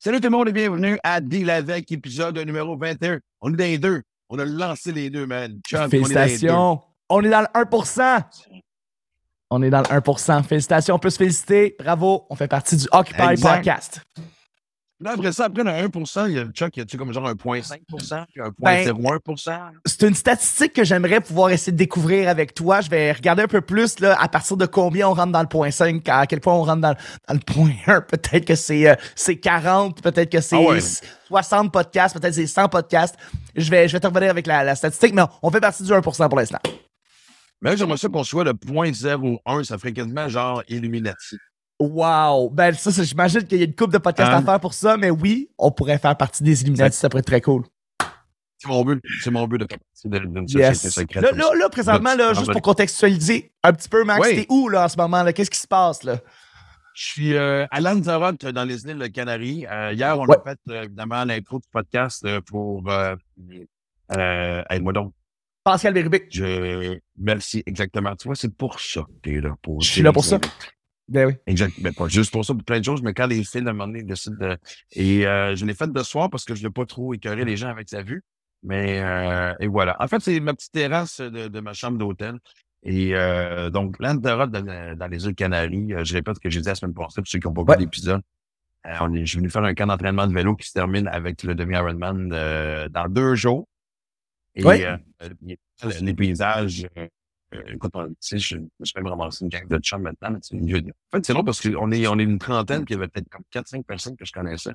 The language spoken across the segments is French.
Salut tout le monde et bienvenue à Deal avec épisode numéro 21. On est dans les deux. On a lancé les deux, man. Chum, Félicitations. On est dans le 1%. On est dans le 1%. Félicitations, on peut se féliciter. Bravo, on fait partie du Occupy Exact. Podcast. Là, après ça, après, a 1%. Il y a Chuck, il y a-tu comme genre 1,5%, puis Ben, 1,01%? C'est une statistique que j'aimerais pouvoir essayer de découvrir avec toi. Je vais regarder un peu plus là, à partir de combien on rentre dans le point 5, à quel point on rentre dans, dans le point 1. Peut-être que c'est euh, c'est 40, peut-être que c'est Ah ouais. 60 podcasts, peut-être que c'est 100 podcasts. Je vais, je vais te revenir avec la, la statistique, mais on fait partie du 1% pour l'instant. Mais j'aimerais ça qu'on soit le 0.01. Ça ferait quasiment genre Illuminati. Wow! Ben, ça, ça, j'imagine qu'il y a une coupe de podcasts Hein? à faire pour ça, mais oui, on pourrait faire partie des Illuminati, ça pourrait être très cool. C'est mon but. C'est mon but de faire partie d'une société Yes. secrète. Là, là, là, présentement, là, juste ben- pour contextualiser un petit peu, Max, Oui. t'es où, là, en ce moment, là? Qu'est-ce qui se passe, là? Je suis euh, à Lanzarote, dans les îles de Canaries. Euh, hier, on Ouais. a fait euh, évidemment l'intro du podcast euh, pour. Euh, euh, Aide-moi donc. Pascal Bérubé. Je... Merci, exactement. Tu vois, c'est pour ça que t'es là. Pour Je suis là pour ça. Ben oui. Exact. Mais pas juste pour ça, pour plein de choses, mais quand les films, à un moment donné, décident de. Et euh, je l'ai fait de soir parce que je ne veux pas trop écœurer les gens avec sa vue. Mais euh, et voilà. En fait, c'est ma petite terrasse de, de ma chambre d'hôtel. Et euh, donc, Lanzarote dans, dans les îles Canaries, euh, je répète ce que j'ai dit la semaine passée pour ceux qui n'ont pas Ouais. vu l'épisode. Euh, on est, je suis venu faire un camp d'entraînement de vélo qui se termine avec le demi-Ironman euh, dans deux jours. Et euh, les paysages, écoute, on- tu sais, je me suis même ramassé une gang de chums maintenant. mais sais, je- En fait, c'est long parce qu'on est, on est une trentaine, puis il y avait peut-être comme 4-5 personnes que je connaissais.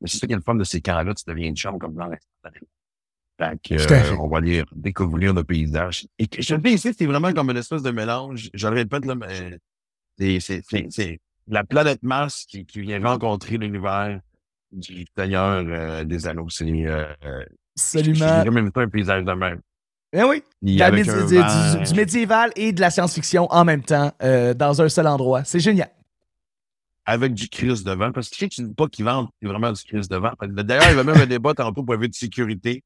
Mais c'est ça qui est le fun de ces camps-là, tu deviens une chum comme dans l'instantané. Fait que, euh, on va aller découvrir le paysage. Et que- je te dis ici, c'est vraiment comme une espèce de mélange. Je le répète, là, mais c'est, c'est, c'est, c'est la planète Mars qui, qui vient rencontrer l'univers du Seigneur euh, des Anneaux. C'est, euh, euh, Absolument. même un paysage de même. Ben oui. De la avec du, vent, du- du médiéval et de la science-fiction en même temps, euh, dans un seul endroit. C'est génial. avec du Christ devant. Parce que tu sais que tu dis pas qu'ils vendent, c'est vraiment du Christ devant. D'ailleurs, il y avait même un débat tantôt pour de sécurité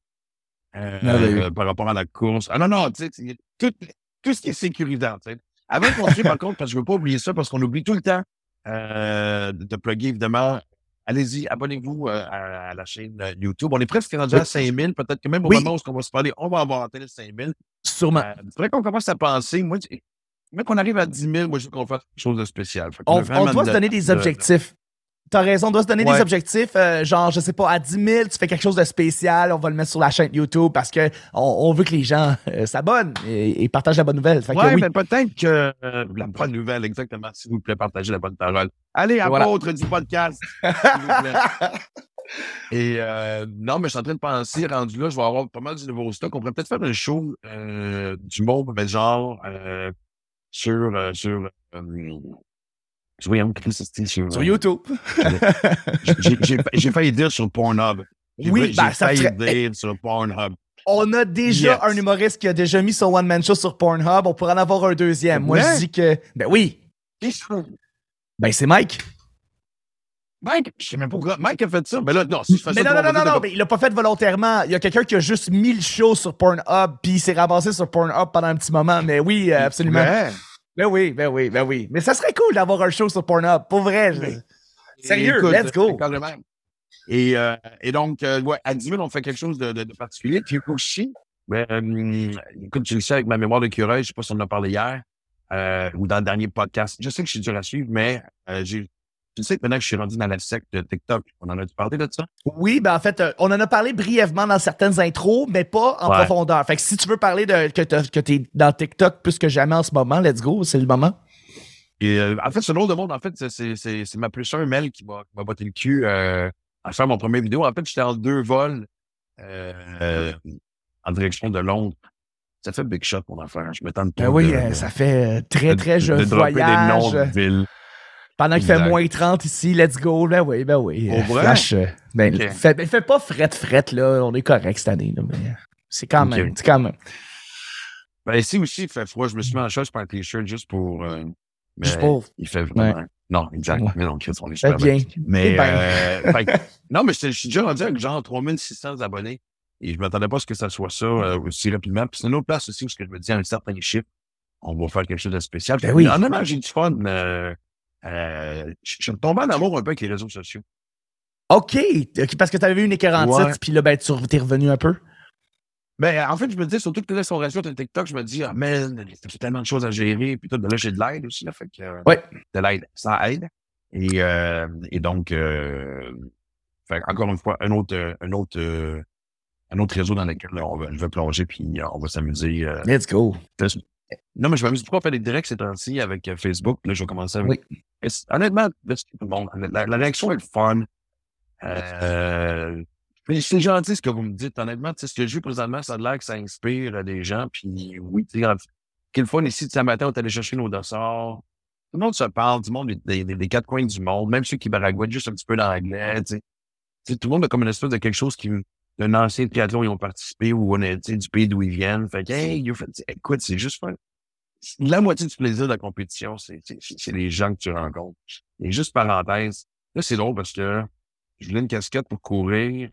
euh, Merveilleux. euh, par rapport à la course. Ah non, non, tu sais, tout, tout ce qui est sécurisant. tu sais. Avant de continuer, par contre, parce que je veux pas oublier ça, parce qu'on oublie tout le temps euh, de plugger, évidemment. Allez-y, abonnez-vous euh, à, à la chaîne euh, YouTube. On est presque rendu à 5000. Peut-être que même au Oui. moment où on va se parler, on va avoir atteint les 5000. Sûrement. Euh, c'est vrai qu'on commence à penser, moi, mais qu'on arrive à 10 000, moi, je veux qu'on fasse quelque chose de spécial. On, on doit se donner des de- objectifs. T'as raison, on doit se donner Ouais. des objectifs. euh, genre, je sais pas, à 10 000, tu fais quelque chose de spécial, on va le mettre sur la chaîne YouTube parce que on, on veut que les gens euh, s'abonnent et, et partagent la bonne nouvelle. Fait que Ouais, oui. mais peut-être que euh, la bonne nouvelle, exactement, s'il vous plaît, partagez la bonne parole. Allez, Voilà. apôtre du podcast, s'il vous plaît. Et euh, non, mais je suis en train de penser, rendu là, je vais avoir pas mal du nouveau stock. On pourrait peut-être faire un show euh, du monde, mais genre euh, sur euh, sur euh, voyons, sur, Sur euh, YouTube. j'ai- j'ai- J'ai failli dire sur Pornhub. J'ai Oui, j'ai ben, ça failli dire sur Pornhub. On a déjà Yes. un humoriste qui a déjà mis son one-man show sur Pornhub. On pourrait en avoir un deuxième. Moi, je dis que. Ben oui. Ben, c'est Mike. Mike, je sais même pas pourquoi. Mike a fait ça. Mais là, non, si je fais Mais ça non, non, non, non, mais il l'a pas fait volontairement. Il y a quelqu'un qui a juste mis le show sur Pornhub, puis il s'est ramassé sur Pornhub pendant un petit moment. Mais oui, euh, absolument. Ouais. Ben oui, ben oui, ben oui. Mais ça serait cool d'avoir un show sur Pornhub. Pour vrai. je- Sérieux, Écoute, let's go. euh, carrément. Et, euh, et donc, euh, ouais, à 10 000, on fait quelque chose de, de, de particulier. Puis aussi, ben, euh, écoute, je le sais avec ma mémoire de curé, je sais pas si on en a parlé hier euh, ou dans le dernier podcast. Je sais que je suis dur à suivre, mais euh, j'ai, tu sais que maintenant que je suis rendu dans la secte de TikTok, on en a parlé de ça? Oui, ben en fait, euh, on en a parlé brièvement dans certaines intros, mais pas en Ouais. profondeur. Fait que si tu veux parler de que que t'es dans TikTok plus que jamais en ce moment, let's go, c'est le moment. Et euh, en fait, ce drôle de monde, en fait, c'est- ma plus un Mel qui m'a botté le cul euh, à faire mon premier vidéo. En fait, j'étais en deux vols euh, en direction de Londres. Ça fait big shot, mon affaire. Je me tente Ben oui, de- euh, ça fait très, très de jeune dropper des noms voyage. de villes. Pendant qu'il fait moins 30 ici, let's go. Ben oui, ben oui. Euh, vrai? Flash, euh, ben, Ok. fait, ben, fait pas fret fret, là. On est correct cette année, là, mais c'est quand même, c'est quand même. Ben, ici aussi, il fait froid. Je me suis mis en chasse pour un t-shirt juste pour. euh, mais Juste pour- Il fait vraiment. Non, exact. Ouais. Mais non, on est super bien. Mais, euh, fait que- non, mais je suis déjà rendu avec genre 3600 abonnés. Et je m'attendais pas à ce que ça soit ça euh, aussi rapidement. Puis c'est une autre place aussi où ce que je me dis à un certain chiffre, on va faire quelque chose de spécial. Ben oui. Honnêtement, j'ai du fun. Euh, euh, je suis tombé en amour un peu avec les réseaux sociaux. OK. Parce que tu avais eu une écœurantite, Ouais. puis là, ben, tu t'es revenu un peu? Ben, en fait, je me dis, surtout que là, son ratio de TikTok, je me dis, ah, man, j'ai tellement de choses à gérer. Puis tout, ben là, j'ai de l'aide aussi, là. Fait que, euh, Ouais. de l'aide, ça aide. Et, euh, et donc, euh, fait, encore une fois, un autre, un autre, un autre réseau dans lequel là, on va, je vais plonger, puis on va s'amuser. Let's go. Non, mais je m'amuse beaucoup à faire des directs ces temps-ci avec euh, Facebook. Là, je vais commencer avec. Oui. Honnêtement, monde. La, la réaction est le fun. Euh, mais c'est gentil ce que vous me dites. Honnêtement, tu sais, ce que je vis présentement, ça a l'air que ça inspire euh, des gens. Puis oui, tu sais, quel fun ici, ce matin, on est allé chercher nos dossards. Tout le monde se parle, du monde des, des- des quatre coins du monde, même ceux qui baragouinent juste un petit peu d'anglais. Tu sais. Tu sais, tout le monde a comme une espèce de quelque chose qui d'un ancien triathlon, ils ont participé ou on est tu du pays d'où ils viennent. Fait que, hey, you fait- écoute, c'est juste fun. La moitié du plaisir de la compétition, c'est les gens que tu rencontres. Et juste parenthèse, là, c'est drôle parce que je voulais une casquette pour courir.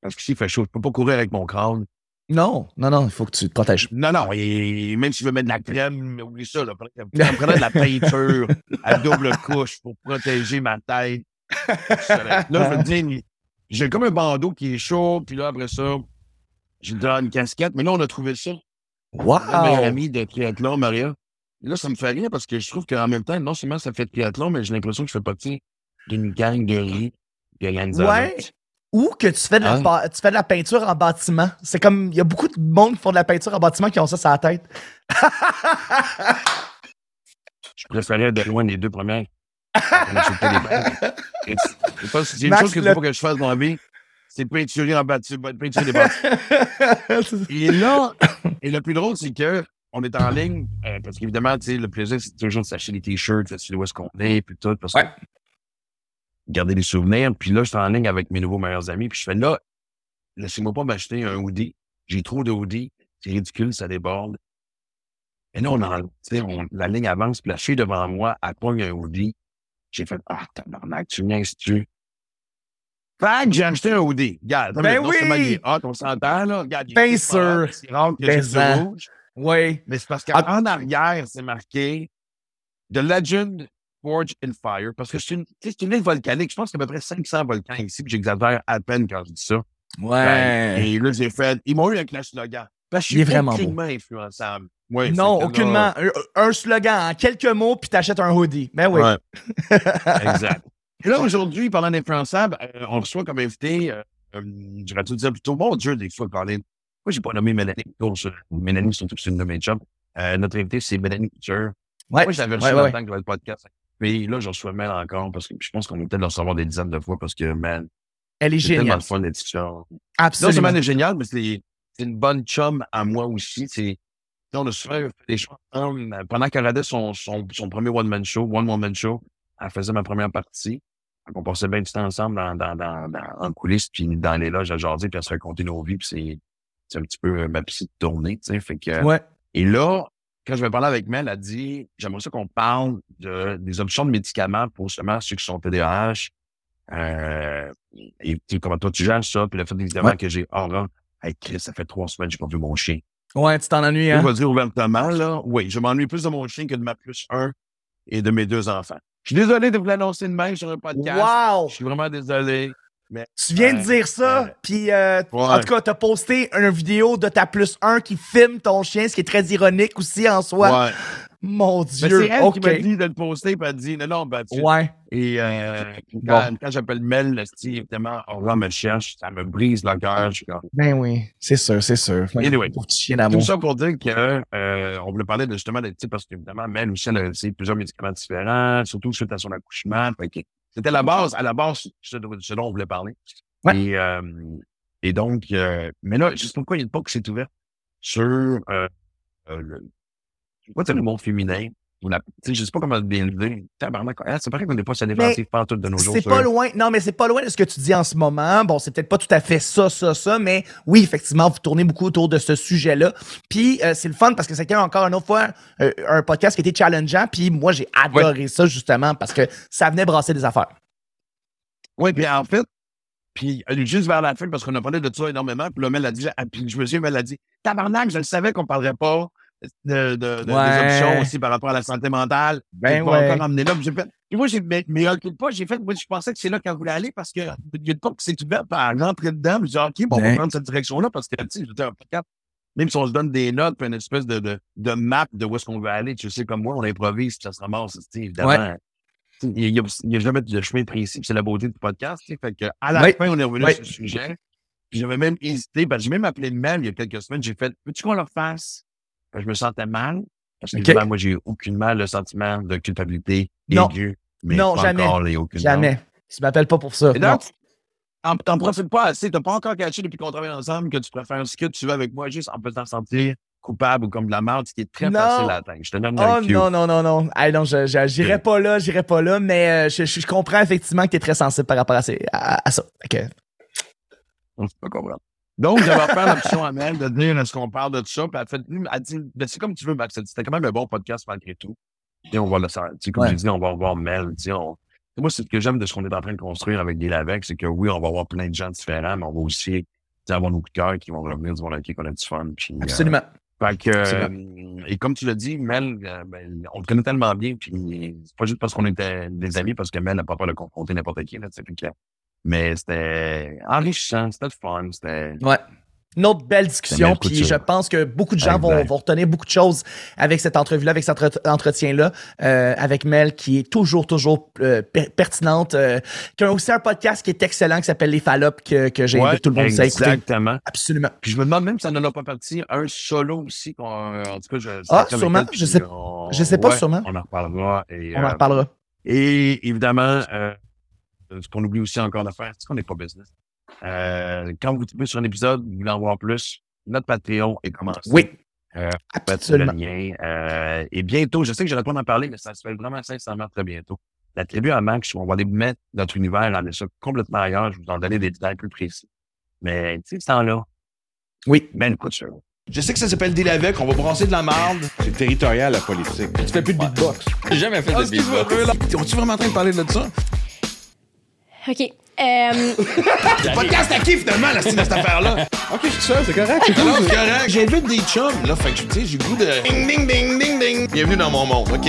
Parce que s'il fait chaud, je peux pas courir avec mon crâne. Non, non, non, il faut que tu te protèges. Non, non, et même si je veux mettre de la crème, oublie ça, là. Prendrait de la peinture à double couche pour protéger ma tête. Là, je veux te dire, j'ai comme un bandeau qui est chaud, puis là, après ça, j'ai une casquette, mais là, on a trouvé ça. Wow! Ma meilleure amie de triathlon, Maria. Et là, ça me fait rire parce que je trouve qu'en même temps, non seulement ça fait triathlon, mais j'ai l'impression que je fais partie d'une gang de riz de. Ouais. Ou que tu fais, de la, Hein? ba- tu fais de la peinture en bâtiment. C'est comme, il y a beaucoup de monde qui font de la peinture en bâtiment qui ont ça sur la tête. Je préférais de loin les deux premières. Les je pense que C'est une Max, chose qu'il faut que je fasse dans la vie, c'est peinturer en bâtiment, peinturer des bâtiments. Et là, et le plus drôle, c'est que on est en ligne, euh, parce qu'évidemment, tu sais, le plaisir, c'est toujours de s'acheter des t-shirts, de savoir où est-ce qu'on est, puis tout, parce que Ouais. garder des souvenirs. Puis là, je suis en ligne avec mes nouveaux meilleurs amis, puis je fais là, laissez-moi pas m'acheter un hoodie. J'ai trop de hoodies, c'est ridicule, ça déborde. Et là, on en, tu sais, on- la ligne avance, puis la fille devant moi, elle pogne un hoodie. J'ai fait, ah, tabarnak, tu viens, si tu Fait que j'ai acheté un hoodie. Regarde, Ben oui! est hot, on s'entend, là. Regarde, Bien sûr. C'est rare que Ben j'ai du ça. rouge. oui. Mais c'est parce Ah. qu'en arrière, c'est marqué The Legend Forge in Fire. Parce que c'est une, c'est une île volcanique. Je pense qu'il y a à peu près 500 volcans ici, puis j'exagère à peine quand je dis ça. Ben, Ouais. et là, j'ai fait. Ils m'ont eu avec le slogan. Parce que est je suis vraiment aucunement influençable. Ouais, non, que aucunement. Un, un slogan en quelques mots, puis t'achètes un hoodie. Ben oui. Ouais. exact. Et là, aujourd'hui, parlant d'influençable, euh, on reçoit comme invité, euh, euh, j'aurais dû dire plutôt, mon Dieu, des fois, Colin. Moi, j'ai pas nommé Mélanie Couture. Mélanie, surtout, c'est une de mes chums. Euh, notre invité, c'est Mélanie Couture. Ouais. Moi, je l'avais reçu Ouais, dans ouais, le temps que j'avais le podcast. Mais là, je reçois Mel encore parce que je pense qu'on va peut-être le recevoir des dizaines de fois parce que, man, Elle est c'est tellement géniale. le fun d'être ici. Non Absolument. seulement elle est géniale, mais c'est c'est une bonne chum à moi aussi. C'est, on a souvent fait des choses. Pendant qu'elle regardait son, son, son premier one-man show, One Woman Show, elle faisait ma première partie. Donc, on passait bien du temps ensemble dans, dans, dans, dans- en coulisses, puis dans les loges à jaser, puis à se raconter nos vies, puis c'est, c'est un petit peu euh, ma petite tournée, tu sais. Fait que, Ouais. et là, quand je vais parler avec Mel, elle a dit J'aimerais ça qu'on parle de, des options de médicaments pour justement ceux qui sont TDAH. Euh, et comment toi tu gères ça, puis le fait évidemment Ouais. que j'ai Aura. Hey Chris, ça fait trois semaines que j'ai pas vu mon chien. Ouais, tu t'en ennuies, On hein? va dire ouvertement, là, oui, je m'ennuie plus de mon chien que de ma plus un et de mes deux enfants. Je suis désolé de vous l'annoncer de même sur un podcast. Wow! Je suis vraiment désolé. Tu viens de dire ça, ouais. puis euh, Ouais. en tout cas, t'as posté une vidéo de ta plus 1 qui filme ton chien, ce qui est très ironique aussi en soi. Ouais. Mon Mais Dieu, c'est elle ok. qui m'a dit de le poster, puis elle dit non, non, ben, tu Ouais, Et euh, quand, Bon. quand j'appelle Mel, évidemment, Aura me cherche, ça me brise le cœur. Je suis comme- ben oui, c'est sûr, c'est sûr. Anyway. Pour Tout ça pour dire que euh, on voulait parler de, justement de, tu sais, parce qu'évidemment, Mel aussi, elle a sais, plusieurs médicaments différents, surtout suite à son accouchement. C'était la base, à la base, ce, dont- ce dont on voulait parler. Ouais. Et, euh, et donc, euh, mais là, juste pourquoi il y a une porte qui s'est ouverte sur euh, euh, le, quoi c'est le monde féminin? Ou la, je sais pas comment bien le dire. Tabarnak, hein, C'est pareil qu'on n'est pas sur la défensive pas tout de nos jours. C'est pas loin. Non, mais c'est pas loin de ce que tu dis en ce moment. Bon, c'est peut-être pas tout à fait ça, ça, ça, mais oui, effectivement, vous tournez beaucoup autour de ce sujet-là. Puis euh, c'est le fun parce que c'était encore une autre fois euh, un podcast qui était challengeant. Puis moi, j'ai adoré ça justement parce que ça venait brasser des affaires. Oui, puis en fait, puis juste vers la fin, parce qu'on a parlé de ça énormément, puis là, Mel a dit, ah, puis je me suis Mel a dit, tabarnak, je le savais qu'on parlerait pas de, de, de- Ouais. des options aussi par rapport à la santé mentale. Ben Je ouais. encore emmener là. puis j'ai fait- moi, j'ai, mais, mais pas, j'ai fait, moi, je pensais que c'est là qu'elle voulait aller parce que il y a une porte qui s'est ouverte, rentrait dedans, j'ai dit, OK, bon, on va Ouais. prendre cette direction-là parce que, tu sais, j'étais un podcast. Même si on se donne des notes, puis une espèce de, de, de map de où est-ce qu'on veut aller, tu sais, comme moi, on improvise, puis ça se ramasse, évidemment. Ouais. Il n'y a, jamais de chemin précis, c'est la beauté du podcast. Fait que, à la Oui. fin, on est revenu Oui. sur le sujet. J'avais même hésité, parce que j'ai même appelé Mel il y a quelques semaines. J'ai fait, veux-tu qu'on le fasse? Je me sentais mal. Parce que OK. évidemment, moi, j'ai aucunement le sentiment de culpabilité Non. aigu. Mais Non, pas jamais. encore aucunement. Jamais. Tu m'appelles pas pour ça. Et Non. donc, en- t'en profites pas assez. T'as pas encore caché depuis qu'on travaille ensemble que tu préfères ce que tu veux avec moi juste en faisant sentir coupable ou comme de la merde, ce qui est très Non. facile à atteindre. Je te donne Oh non, non, non, non. Hey, non, je, je- j'irai pas là, j'irai pas là, mais euh, je, je- comprends effectivement que tu es très sensible par rapport à, ces- à, à ça. Que- On peut comprendre. Donc, j'avais offert l'option à Mel de dire est-ce qu'on parle de tout ça? Puis elle, fait, elle dit ben, c'est comme tu veux, Max. C'était quand même un bon podcast malgré tout. Et on va le faire. Tu sais, comme Ouais. j'ai dit, on va voir Mel. Tu sais, on- Moi, c'est ce que j'aime de ce qu'on est en train de construire avec des Lavec, c'est que oui, on va avoir plein de gens différents, mais on va aussi avoir nos coups de cœur qui vont revenir du monde avec qui on a du fun. Puis, euh, Absolument. Fait que, Absolument. euh, et comme tu l'as dit, Mel, euh, ben, on le connaît tellement bien, puis c'est pas juste parce qu'on était des amis, parce que Mel n'a pas peur de confronter n'importe qui, là, mais c'était enrichissant, c'était le fun, c'était... Ouais. Une autre belle discussion, puis je pense que beaucoup de gens vont, vont retenir beaucoup de choses avec cette entrevue-là, avec cet entre- entretien-là, euh, avec Mel, qui est toujours, toujours euh, per- pertinente, euh, qui a aussi un podcast qui est excellent, qui s'appelle Les Fallops, que, que j'invite Ouais, tout le monde à écouter. Exactement. Absolument. Puis je me demande même si ça n'en a pas parti un solo aussi, qu'on, en tout cas, je... Ah, sûrement, je sais- on- je sais pas, ouais, sûrement. On en reparlera. Et, On en euh, reparlera. Et évidemment, ce qu'on oublie aussi encore de faire, c'est qu'on n'est pas business. Euh, quand vous tombez sur un épisode, vous voulez en voir plus, notre Patreon est commencé. Oui. Euh, faites le Absolument. lien. Euh, et bientôt, je sais que j'aurais pas d'en parler, mais ça se fait vraiment sincèrement très bientôt. La tribu à Max, on va aller mettre notre univers, aller ça complètement ailleurs. Je vais vous en donner des détails plus précis. Mais, tu sais, ce temps-là, Oui. ben, écoute ça. Je sais que ça s'appelle Deal avec, on va brasser de la marde. C'est territorial, la politique. Tu fais plus de beatbox. J'ai jamais fait de beatbox. On-tu vraiment en train de parler de ça? OK. Euh, Podcast à qui, finalement, la style de cette affaire-là? Ok, je suis seul, c'est correct. c'est cool. c'est correct. J'invite des chums, là. Fait que, tu sais, j'ai le goût de... Ding, ding, ding, ding, ding. Bienvenue dans mon monde, OK.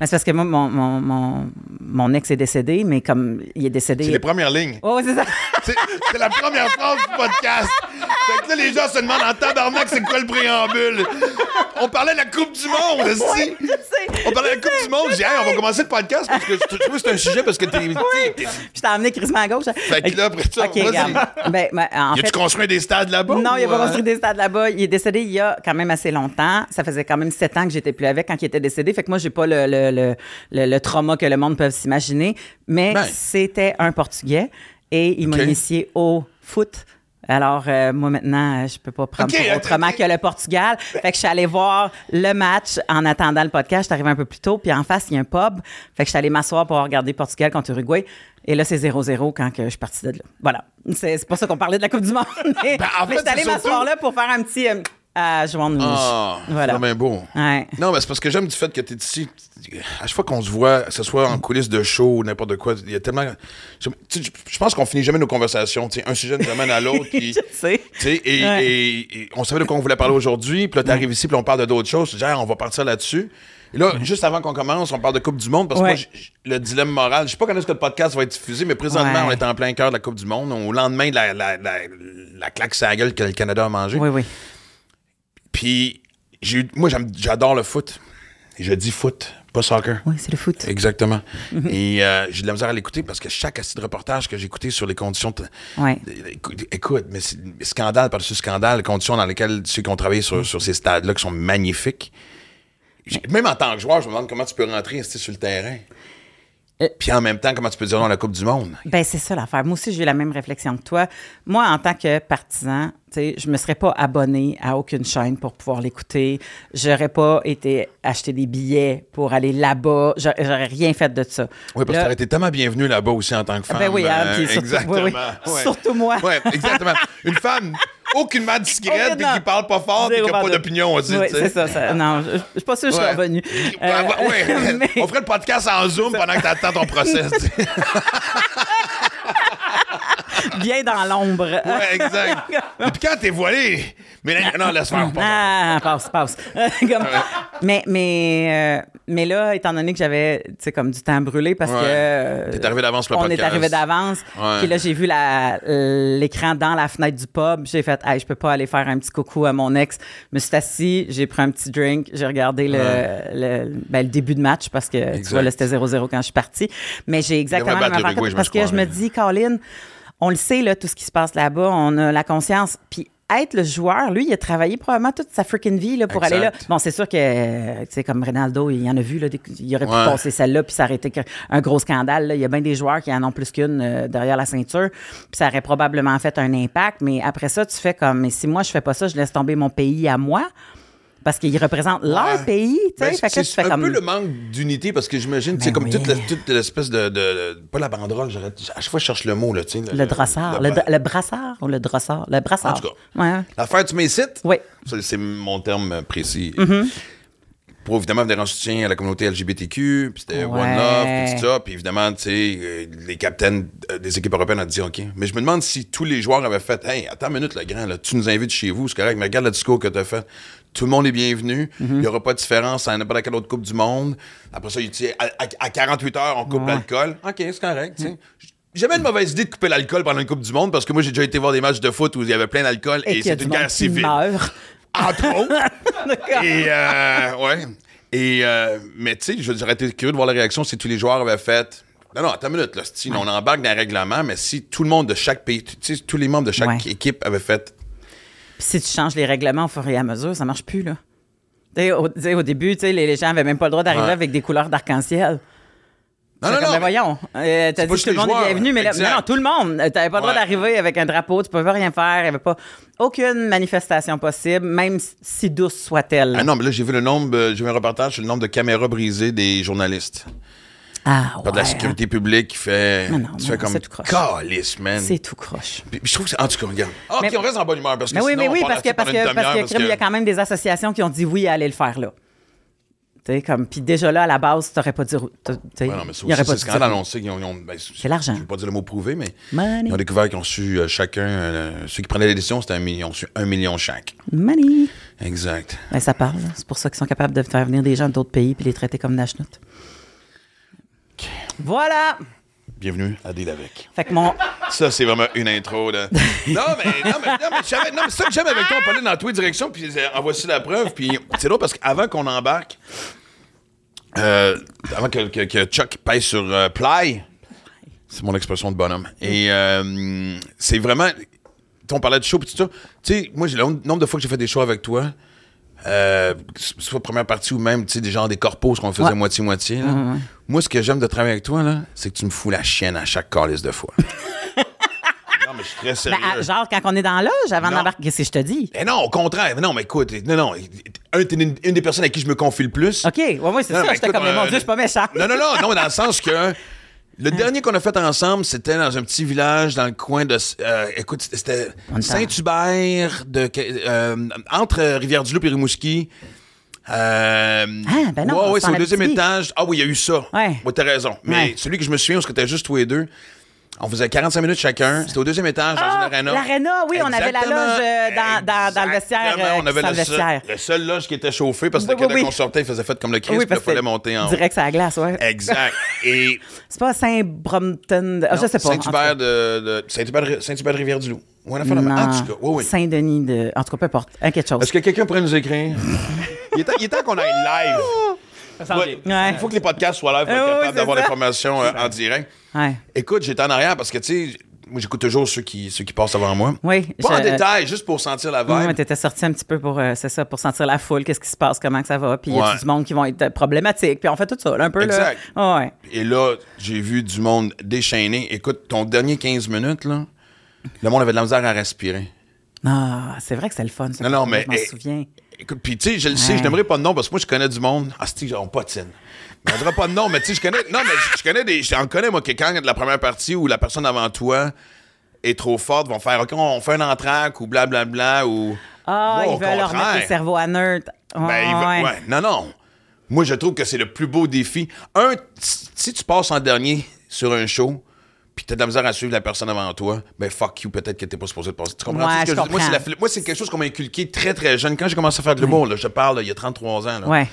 Ben, C'est parce que moi, mon, mon, mon, mon ex est décédé, mais comme il est décédé. C'est les premières lignes. Oh, c'est ça. C'est la première phrase du podcast. Fait que là, les gens se demandent en tabarnak, c'est quoi le préambule? On parlait de la Coupe du Monde, aussi. On parlait de la Coupe du Monde. J'ai dit, hey, on va commencer le podcast parce que je trouve que c'est un sujet parce que t'es. t'es- Je t'ai emmené crissement à gauche. Fait que là, après ça, OK, vas-y. regarde. Ben, ben, en Y a-tu fait, construit des stades là-bas? non, il n'a ou, pas euh, construit des stades là-bas. Il est décédé il y a quand même assez longtemps. Ça faisait quand même sept ans que j'étais plus avec quand il était décédé. Fait que moi, j'ai pas le, le, le, le- le trauma que le monde peut s'imaginer. Mais Ben. c'était un Portugais et il m'a OK. initié au foot. Alors, euh, moi, maintenant, euh, je peux pas prendre pour autrement que le Portugal. Fait que je suis allée voir le match en attendant le podcast. Je suis arrivée un peu plus tôt. Puis en face, il y a un pub. Fait que je suis allée m'asseoir pour regarder Portugal contre Uruguay. Et là, c'est 0-0 quand que je suis partie de là. Voilà. C'est pour ça qu'on parlait de la Coupe du Monde. Mais, Ben, en mais fait, je suis allée m'asseoir là pour faire un petit... Euh, à joindre. Ah, Voilà. c'est bien beau. Ouais. Non, mais c'est parce que j'aime du fait que tu es ici. À chaque fois qu'on se voit, que ce soit en coulisses de show ou n'importe quoi, il y a tellement. Je, tu pense qu'on finit jamais nos conversations. tu sais, Un sujet nous amène à l'autre. puis- sais. Tu sais, et, Ouais. et- et on savait de quoi on voulait parler aujourd'hui, puis là, t'arrives ici, puis on parle de d'autres choses. Tu Ah, on va partir là-dessus. Et là, juste avant qu'on commence, on parle de Coupe du Monde, parce que moi, le dilemme moral, je sais pas quand est-ce que le podcast va être diffusé, mais présentement, on est en plein cœur de la Coupe du Monde, au lendemain de la, la, la, la claque sur la gueule que le Canada a mangé. Oui, oui. Puis, moi, j'adore le foot. Et je dis foot, pas soccer. Oui, c'est le foot. Exactement. Et euh, j'ai de la misère à l'écouter parce que chaque assis de reportage que j'ai écouté sur les conditions. de- Ouais. Écoute, mais c'est scandale par-dessus scandale, les conditions dans lesquelles ceux qui ont travaillé sur, sur ces stades-là qui sont magnifiques. Même en tant que joueur, je me demande comment tu peux rentrer sur le terrain. Euh, Puis en même temps, comment tu peux dire non à la Coupe du Monde? Ben c'est ça l'affaire. Moi aussi, j'ai eu la même réflexion que toi. Moi, en tant que partisan, tu sais, je me serais pas abonné à aucune chaîne pour pouvoir l'écouter. J'aurais pas été acheter des billets pour aller là-bas. J'a- J'aurais rien fait de ça. Oui, parce que t'aurais été tellement bienvenue là-bas aussi en tant que femme. Ben oui, hein, euh, surtout- exactement. oui, oui. Ouais. Surtout moi. Oui, exactement. Une femme aucunement discrète et Aucunement. qui parle pas fort et qui n'a pas d'opinion aussi. Oui, c'est ça, ça. Non, je, je suis pas sûre que je suis revenue. Ah, Euh, ouais, ouais. mais- On ferait le podcast en Zoom pendant que tu attends ton procès. bien dans l'ombre. ouais, exact. Et puis quand t'es voilé, Mais là, non, laisse faire. Ah, passe, passe. Comme- mais, mais, euh, mais là, étant donné que j'avais, tu sais, comme du temps brûlé parce Ouais. que. euh, T'es arrivé d'avance le On est arrivé d'avance. Ouais. Puis là, j'ai vu l'écran dans la fenêtre du pub. J'ai fait, hey, je peux pas aller faire un petit coucou à mon ex. Je me suis assis, j'ai pris un petit drink, j'ai regardé le, le, ben, le début de match parce que, tu vois, là, c'était 0-0 quand je suis partie. Mais j'ai exactement la même affaire parce que je me dis, Colin, on le sait, là, tout ce qui se passe là-bas, on a la conscience. Puis être le joueur, lui, il a travaillé probablement toute sa freaking vie là, pour Exact. aller là. Bon, c'est sûr que, tu sais, comme Ronaldo, il y en a vu, là, des- il aurait pu Ouais. passer celle-là, puis ça aurait été un gros scandale. là. Il y a bien des joueurs qui en ont plus qu'une euh, derrière la ceinture, puis ça aurait probablement fait un impact. Mais après ça, tu fais comme, mais si moi, je fais pas ça, je laisse tomber mon pays à moi, parce qu'ils représentent leur Ouais. pays, tu sais. Ben, tu c'est un comme... peu le manque d'unité parce que j'imagine, tu sais, Ben comme oui. toute, la- toute l'espèce de, de- Pas la banderole, j'arrête. À chaque fois, je cherche le mot, là, tu sais. Le drossard, le, le- le brassard ou le drossard? Le brassard. En tout cas. Ouais. L'affaire du Maysite, Oui. Mm-hmm. ça, c'est mon terme précis. Pour évidemment venir en soutien à la communauté LGBTQ, puis c'était One. Love, puis tout ça. Puis évidemment, tu sais, euh, les capitaines euh, des équipes européennes ont dit OK. Mais je me demande si tous les joueurs avaient fait Hey, attends une minute, le grand, là, tu nous invites chez vous, c'est correct, mais regarde le discours que tu as fait. Tout le monde est bienvenu. Il Mm-hmm. n'y aura pas de différence à n'importe quelle autre Coupe du Monde. Après ça, il dit, à, à- à 48 heures, on coupe Ouais. l'alcool. OK, c'est correct. jamais une mauvaise idée de couper l'alcool pendant une Coupe du Monde parce que moi, j'ai déjà été voir des matchs de foot où il y avait plein d'alcool et, c'est une guerre civile. Entre autres. Et, euh, ouais. Et, euh, mais tu sais, je j'aurais été curieux de voir la réaction si tous les joueurs avaient fait. Non, non, attends une minute, là. si On embarque dans un règlement, mais si tout le monde de chaque pays, tous les membres de chaque Ouais. équipe avaient fait. Puis si tu changes les règlements au fur et à mesure, ça marche plus, là. Tu sais, au, au début, les, les gens avaient même pas le droit d'arriver Ouais. avec des couleurs d'arc-en-ciel. Non, C'est non, comme, non. ben voyons, euh, t'as dit que tout le monde joueurs, est bienvenu, mais là, non, tout le monde. Euh, T'avais pas le droit Ouais. d'arriver avec un drapeau, tu pouvais rien faire, il y avait pas aucune manifestation possible, même si douce soit-elle. Ah non, mais là, j'ai vu le nombre, euh, j'ai vu un reportage sur le nombre de caméras brisées des journalistes. Ah, Par de la sécurité publique qui fait. Mais non, tu mais fais non, comme. c'est tout croche. Calice, man. C'est tout croche. Puis, je trouve que c'est. En tout cas, regarde. Ah, Mais- OK, on reste en bonne humeur parce que Mais oui, sinon, mais oui, parce que, parce que, parce que, il y a quand même des associations qui ont dit oui à aller le faire là. Tu sais, comme, puis déjà là, à la base, tu n'aurais pas dit. Ouais, non, mais ça il y aurait aussi, pas c'est sait qu'ils ont. ont- ben, C'est l'argent. Je ne veux pas dire le mot prouvé, mais. Money. Ils ont découvert qu'ils ont su euh, chacun. euh, ceux qui prenaient les décisions, c'était un million. Ils ont su un million chaque. Money. Exact. Ben, ça parle. C'est pour ça qu'ils sont capables de faire venir des gens d'autres pays puis les traiter comme Nashnout. Voilà. Bienvenue à Deal avec. Fait que mon. Ça, c'est vraiment une intro. Là. non, mais, non, mais, non, mais, j'avais- non, mais ça que j'aime avec toi. On parlait dans toutes les directions, puis euh, en voici la preuve. Puis c'est drôle parce qu'avant qu'on embarque, euh, avant que, que- que Chuck pèse sur euh, play, c'est mon expression de bonhomme. Et euh, c'est vraiment. On parlait de show, puis tout ça. Tu sais, moi, j'ai le nombre de fois que j'ai fait des shows avec toi. Euh, soit première partie ou même, tu sais, des genres des corpos, qu'on faisait Ouais. moitié-moitié. Moi, ce que j'aime de travailler avec toi, là, c'est que tu me fous la chienne à chaque calice de fois. non, mais je suis très Ben, sérieux. à- genre, quand on est dans l'âge, avant d'embarquer, qu'est-ce que je te dis? Eh non, au contraire. Non, mais écoute, non, non. Un, t'es une, une des personnes à qui je me confie le plus. OK, ouais, ouais, c'est ça. J'étais comme, mais mon euh, Dieu, je suis pas méchant. Non, non, non, non, dans le sens que le dernier qu'on a fait ensemble, c'était dans un petit village dans le coin de. euh, écoute, c'était Saint-Hubert, de, euh, entre Rivière-du-Loup et Rimouski. Euh, Ah, ben non, Ouais, ouais, c'est au deuxième étage. Ah oui, il y a eu ça. Ouais. t'as raison. Mais Ouais. celui que je me souviens, parce que t'étais juste tous les deux, on faisait 45 minutes chacun. C'était au deuxième étage, dans Ah, une arena. l'aréna, oui, on avait la loge, euh, dans- dans- dans le vestiaire, euh, on avait le, le seul, le seul loge qui était chauffé parce que Oui, oui, oui. qu'on sortait, il faisait fait comme le Christ, Oui, il fallait monter en direct à la glace, ouais. Exact. Et C'est pas Saint-Brompton. de- Ah, je sais pas. Saint-Hubert de, de Saint-Hubert Saint-Hubert Rivière-du-Loup. Ouais. En tout cas, oui, oui. Saint-Denis de. En tout cas, peu importe. Quelque chose. Est-ce que quelqu'un pourrait nous écrire? il est temps, temps qu'on aille live. Ouais. Ouais. Il faut que les podcasts soient live pour Ah être oui, capable d'avoir l'information euh, en direct. Ouais. Écoute, j'étais en arrière parce que, tu sais, moi, j'écoute toujours ceux qui, ceux qui passent avant moi. Oui. Pas en je- détail, juste pour sentir la Oui, vibe. mais t'étais sorti un petit peu pour, euh, c'est ça, pour sentir la foule, qu'est-ce qui se passe, comment que ça va, puis il y a du monde qui vont être problématiques, puis on fait tout ça, là, un peu, Exact. là. Ouais. Et là, j'ai vu du monde déchaîné. Écoute, ton dernier 15 minutes, là, le monde avait de la misère à respirer. Ah, c'est vrai que c'est le fun, ça. Non, non, mais- Je m'en souviens. Écoute, puis tu sais, je le sais, Ouais. je n'aimerais pas de nom parce que moi, je connais du monde. Ah, c'est on patine. Mais on pas de nom, mais tu sais, je connais. Non, mais je- connais des. J'en connais, moi, quelqu'un de la première partie où la personne avant toi est trop forte, vont faire OK, on fait un entraque ou blablabla ou. Ah, ils veulent leur mettre le cerveau à neutre. Ben, il va- Ouais. ouais. Non, non. Moi, je trouve que c'est le plus beau défi. Un, si tu passes en dernier sur un show, puis t'as de la misère à suivre la personne avant toi, ben fuck you, peut-être que t'es pas supposé de passer. Tu comprends? Moi, c'est quelque chose qu'on m'a inculqué très, très jeune. Quand j'ai commencé à faire de l'humour, je parle il y a 33 ans, ouais.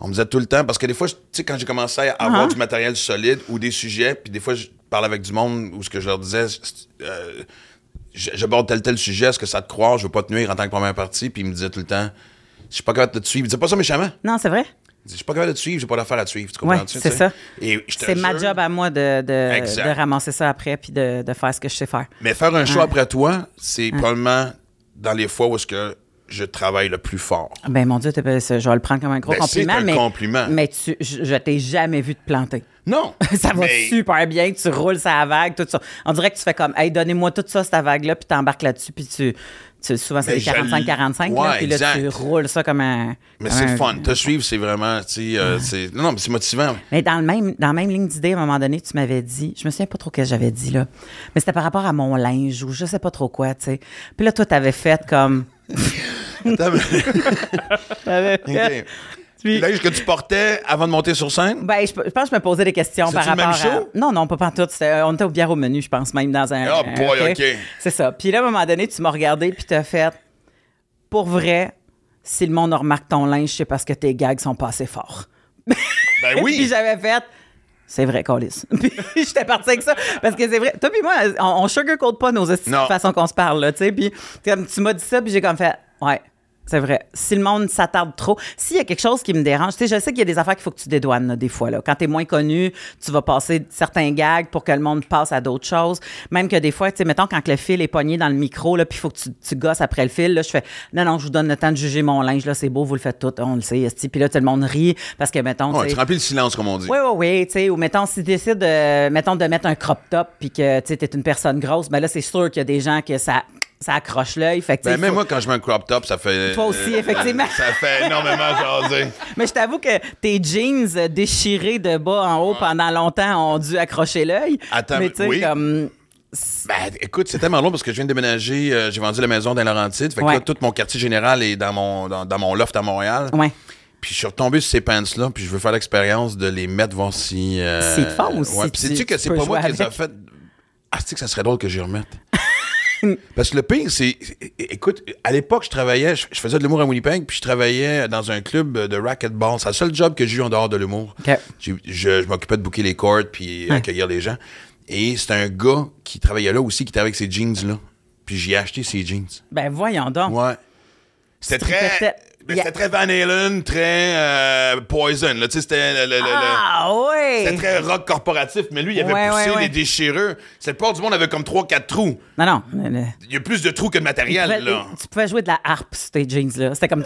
on me disait tout le temps, parce que des fois, tu sais, quand j'ai commencé à avoir uh-huh. du matériel solide ou des sujets, puis des fois, je parlais avec du monde où ce que je leur disais, j'aborde euh, tel tel sujet, est-ce que ça te croit, je veux pas te nuire en tant que première partie, puis ils me disaient tout le temps, je suis pas capable de te suivre. Ils disaient pas ça méchamment. Non, c'est vrai. Je suis pas capable de te suivre, j'ai pas à suivre. Tu comprends? C'est ça. C'est ma job à moi de, de, ramasser ça après puis de, de, faire ce que je sais faire. Mais faire un show hein. après toi, c'est probablement dans les fois où est-ce que je travaille le plus fort. Ben mon Dieu, je vais le prendre comme un gros ben, compliment, un mais, compliment. Mais tu, je, t'ai jamais vu te planter. Non. ça va super bien, tu roules sa vague, tout ça. On dirait que tu fais comme, hey, donnez-moi tout ça, cette vague-là, puis t'embarques là-dessus, puis tu, tu, souvent, c'est 45-45. Ouais, puis là, exact. tu roules ça comme un. Mais c'est fun. Te suivre, c'est vraiment. Tu. Euh, non, non, mais c'est motivant. Mais dans, le même, dans la même ligne d'idée, à un moment donné, tu m'avais dit, je me souviens pas trop ce que j'avais dit, là, mais c'était par rapport à mon linge ou je sais pas trop quoi, tu sais. Puis là, toi, t'avais fait comme. t'avais fait. Puis, L'œil que tu portais avant de monter sur scène? Ben, je, pense que je me posais des questions par rapport le même show? Non, non, pas pantoute. C'était, euh, on était au bière au menu, je pense, même dans un. Oh boy, OK. C'est ça. Puis là, à un moment donné, tu m'as regardé, puis t'as fait. Pour vrai, si le monde remarque ton linge, c'est parce que tes gags sont pas assez forts. Ben oui. puis j'avais fait. C'est vrai, Colis. puis j'étais partie avec ça. Parce que c'est vrai. Toi, puis moi, on, on sugarcoat pas nos façons qu'on se parle, là, tu sais. Puis tu m'as dit ça, puis j'ai comme fait. Ouais. C'est vrai. Si le monde s'attarde trop, s'il y a quelque chose qui me dérange, tu sais, je sais qu'il y a des affaires qu'il faut que tu dédouanes, là, des fois, là. Quand t'es moins connu, tu vas passer certains gags pour que le monde passe à d'autres choses. Même que des fois, tu sais, mettons, quand le fil est pogné dans le micro, là, puis il faut que tu, gosses après le fil, là, je fais, non, non, je vous donne le temps de juger mon linge, là, c'est beau, vous le faites tout, on le sait, Puis là, tout le monde rit parce que, mettons. Ouais, tu remplis le silence, comme on dit. Oui, oui, oui, tu sais. Ou mettons, si tu décides, mettons, de mettre un crop top, puis que, tu sais, t'es une personne grosse, ben là, c'est sûr qu'il y a des gens que ça ça accroche l'œil. Fait même ben, moi, quand je mets un crop top, ça fait. Toi aussi, euh, effectivement. ça fait énormément jaser. Mais je t'avoue que tes jeans déchirés de bas en haut pendant longtemps ont dû accrocher l'œil. Attends, mais tu sais, oui. comme. Ben, écoute, c'est tellement long parce que je viens de déménager, euh, j'ai vendu la maison dans Laurentide. Fait que là, tout mon quartier général est dans mon, dans, mon loft à Montréal. Ouais. Puis je suis retombé sur ces pants-là, puis je veux faire l'expérience de les mettre, voir si. Euh, c'est fun aussi. Ouais, puis sais-tu que c'est pas moi qui les a fait. Ah, tu sais que ça serait drôle que j'y remette. Parce que le pire, c'est. Écoute, à l'époque, je travaillais, je, faisais de l'humour à Winnipeg, puis je travaillais dans un club de racquetball. C'est le seul job que j'ai eu en dehors de l'humour. Je, m'occupais de bouquer les cordes puis hein. accueillir les gens. Et c'est un gars qui travaillait là aussi, qui était avec ses jeans-là. Puis j'ai acheté ces jeans. Ben voyons donc. Ouais. C'était très. Ben, c'était très Van Halen, très euh, Poison. C'était, le, le, ah, le... oui! C'était très rock corporatif, mais lui, il avait poussé les déchireux. cette porte du monde avait comme 3-4 trous. Non, non. Il y a plus de trous que de matériel. Là. Tu pouvais jouer de la harpe sur tes jeans. là. C'était comme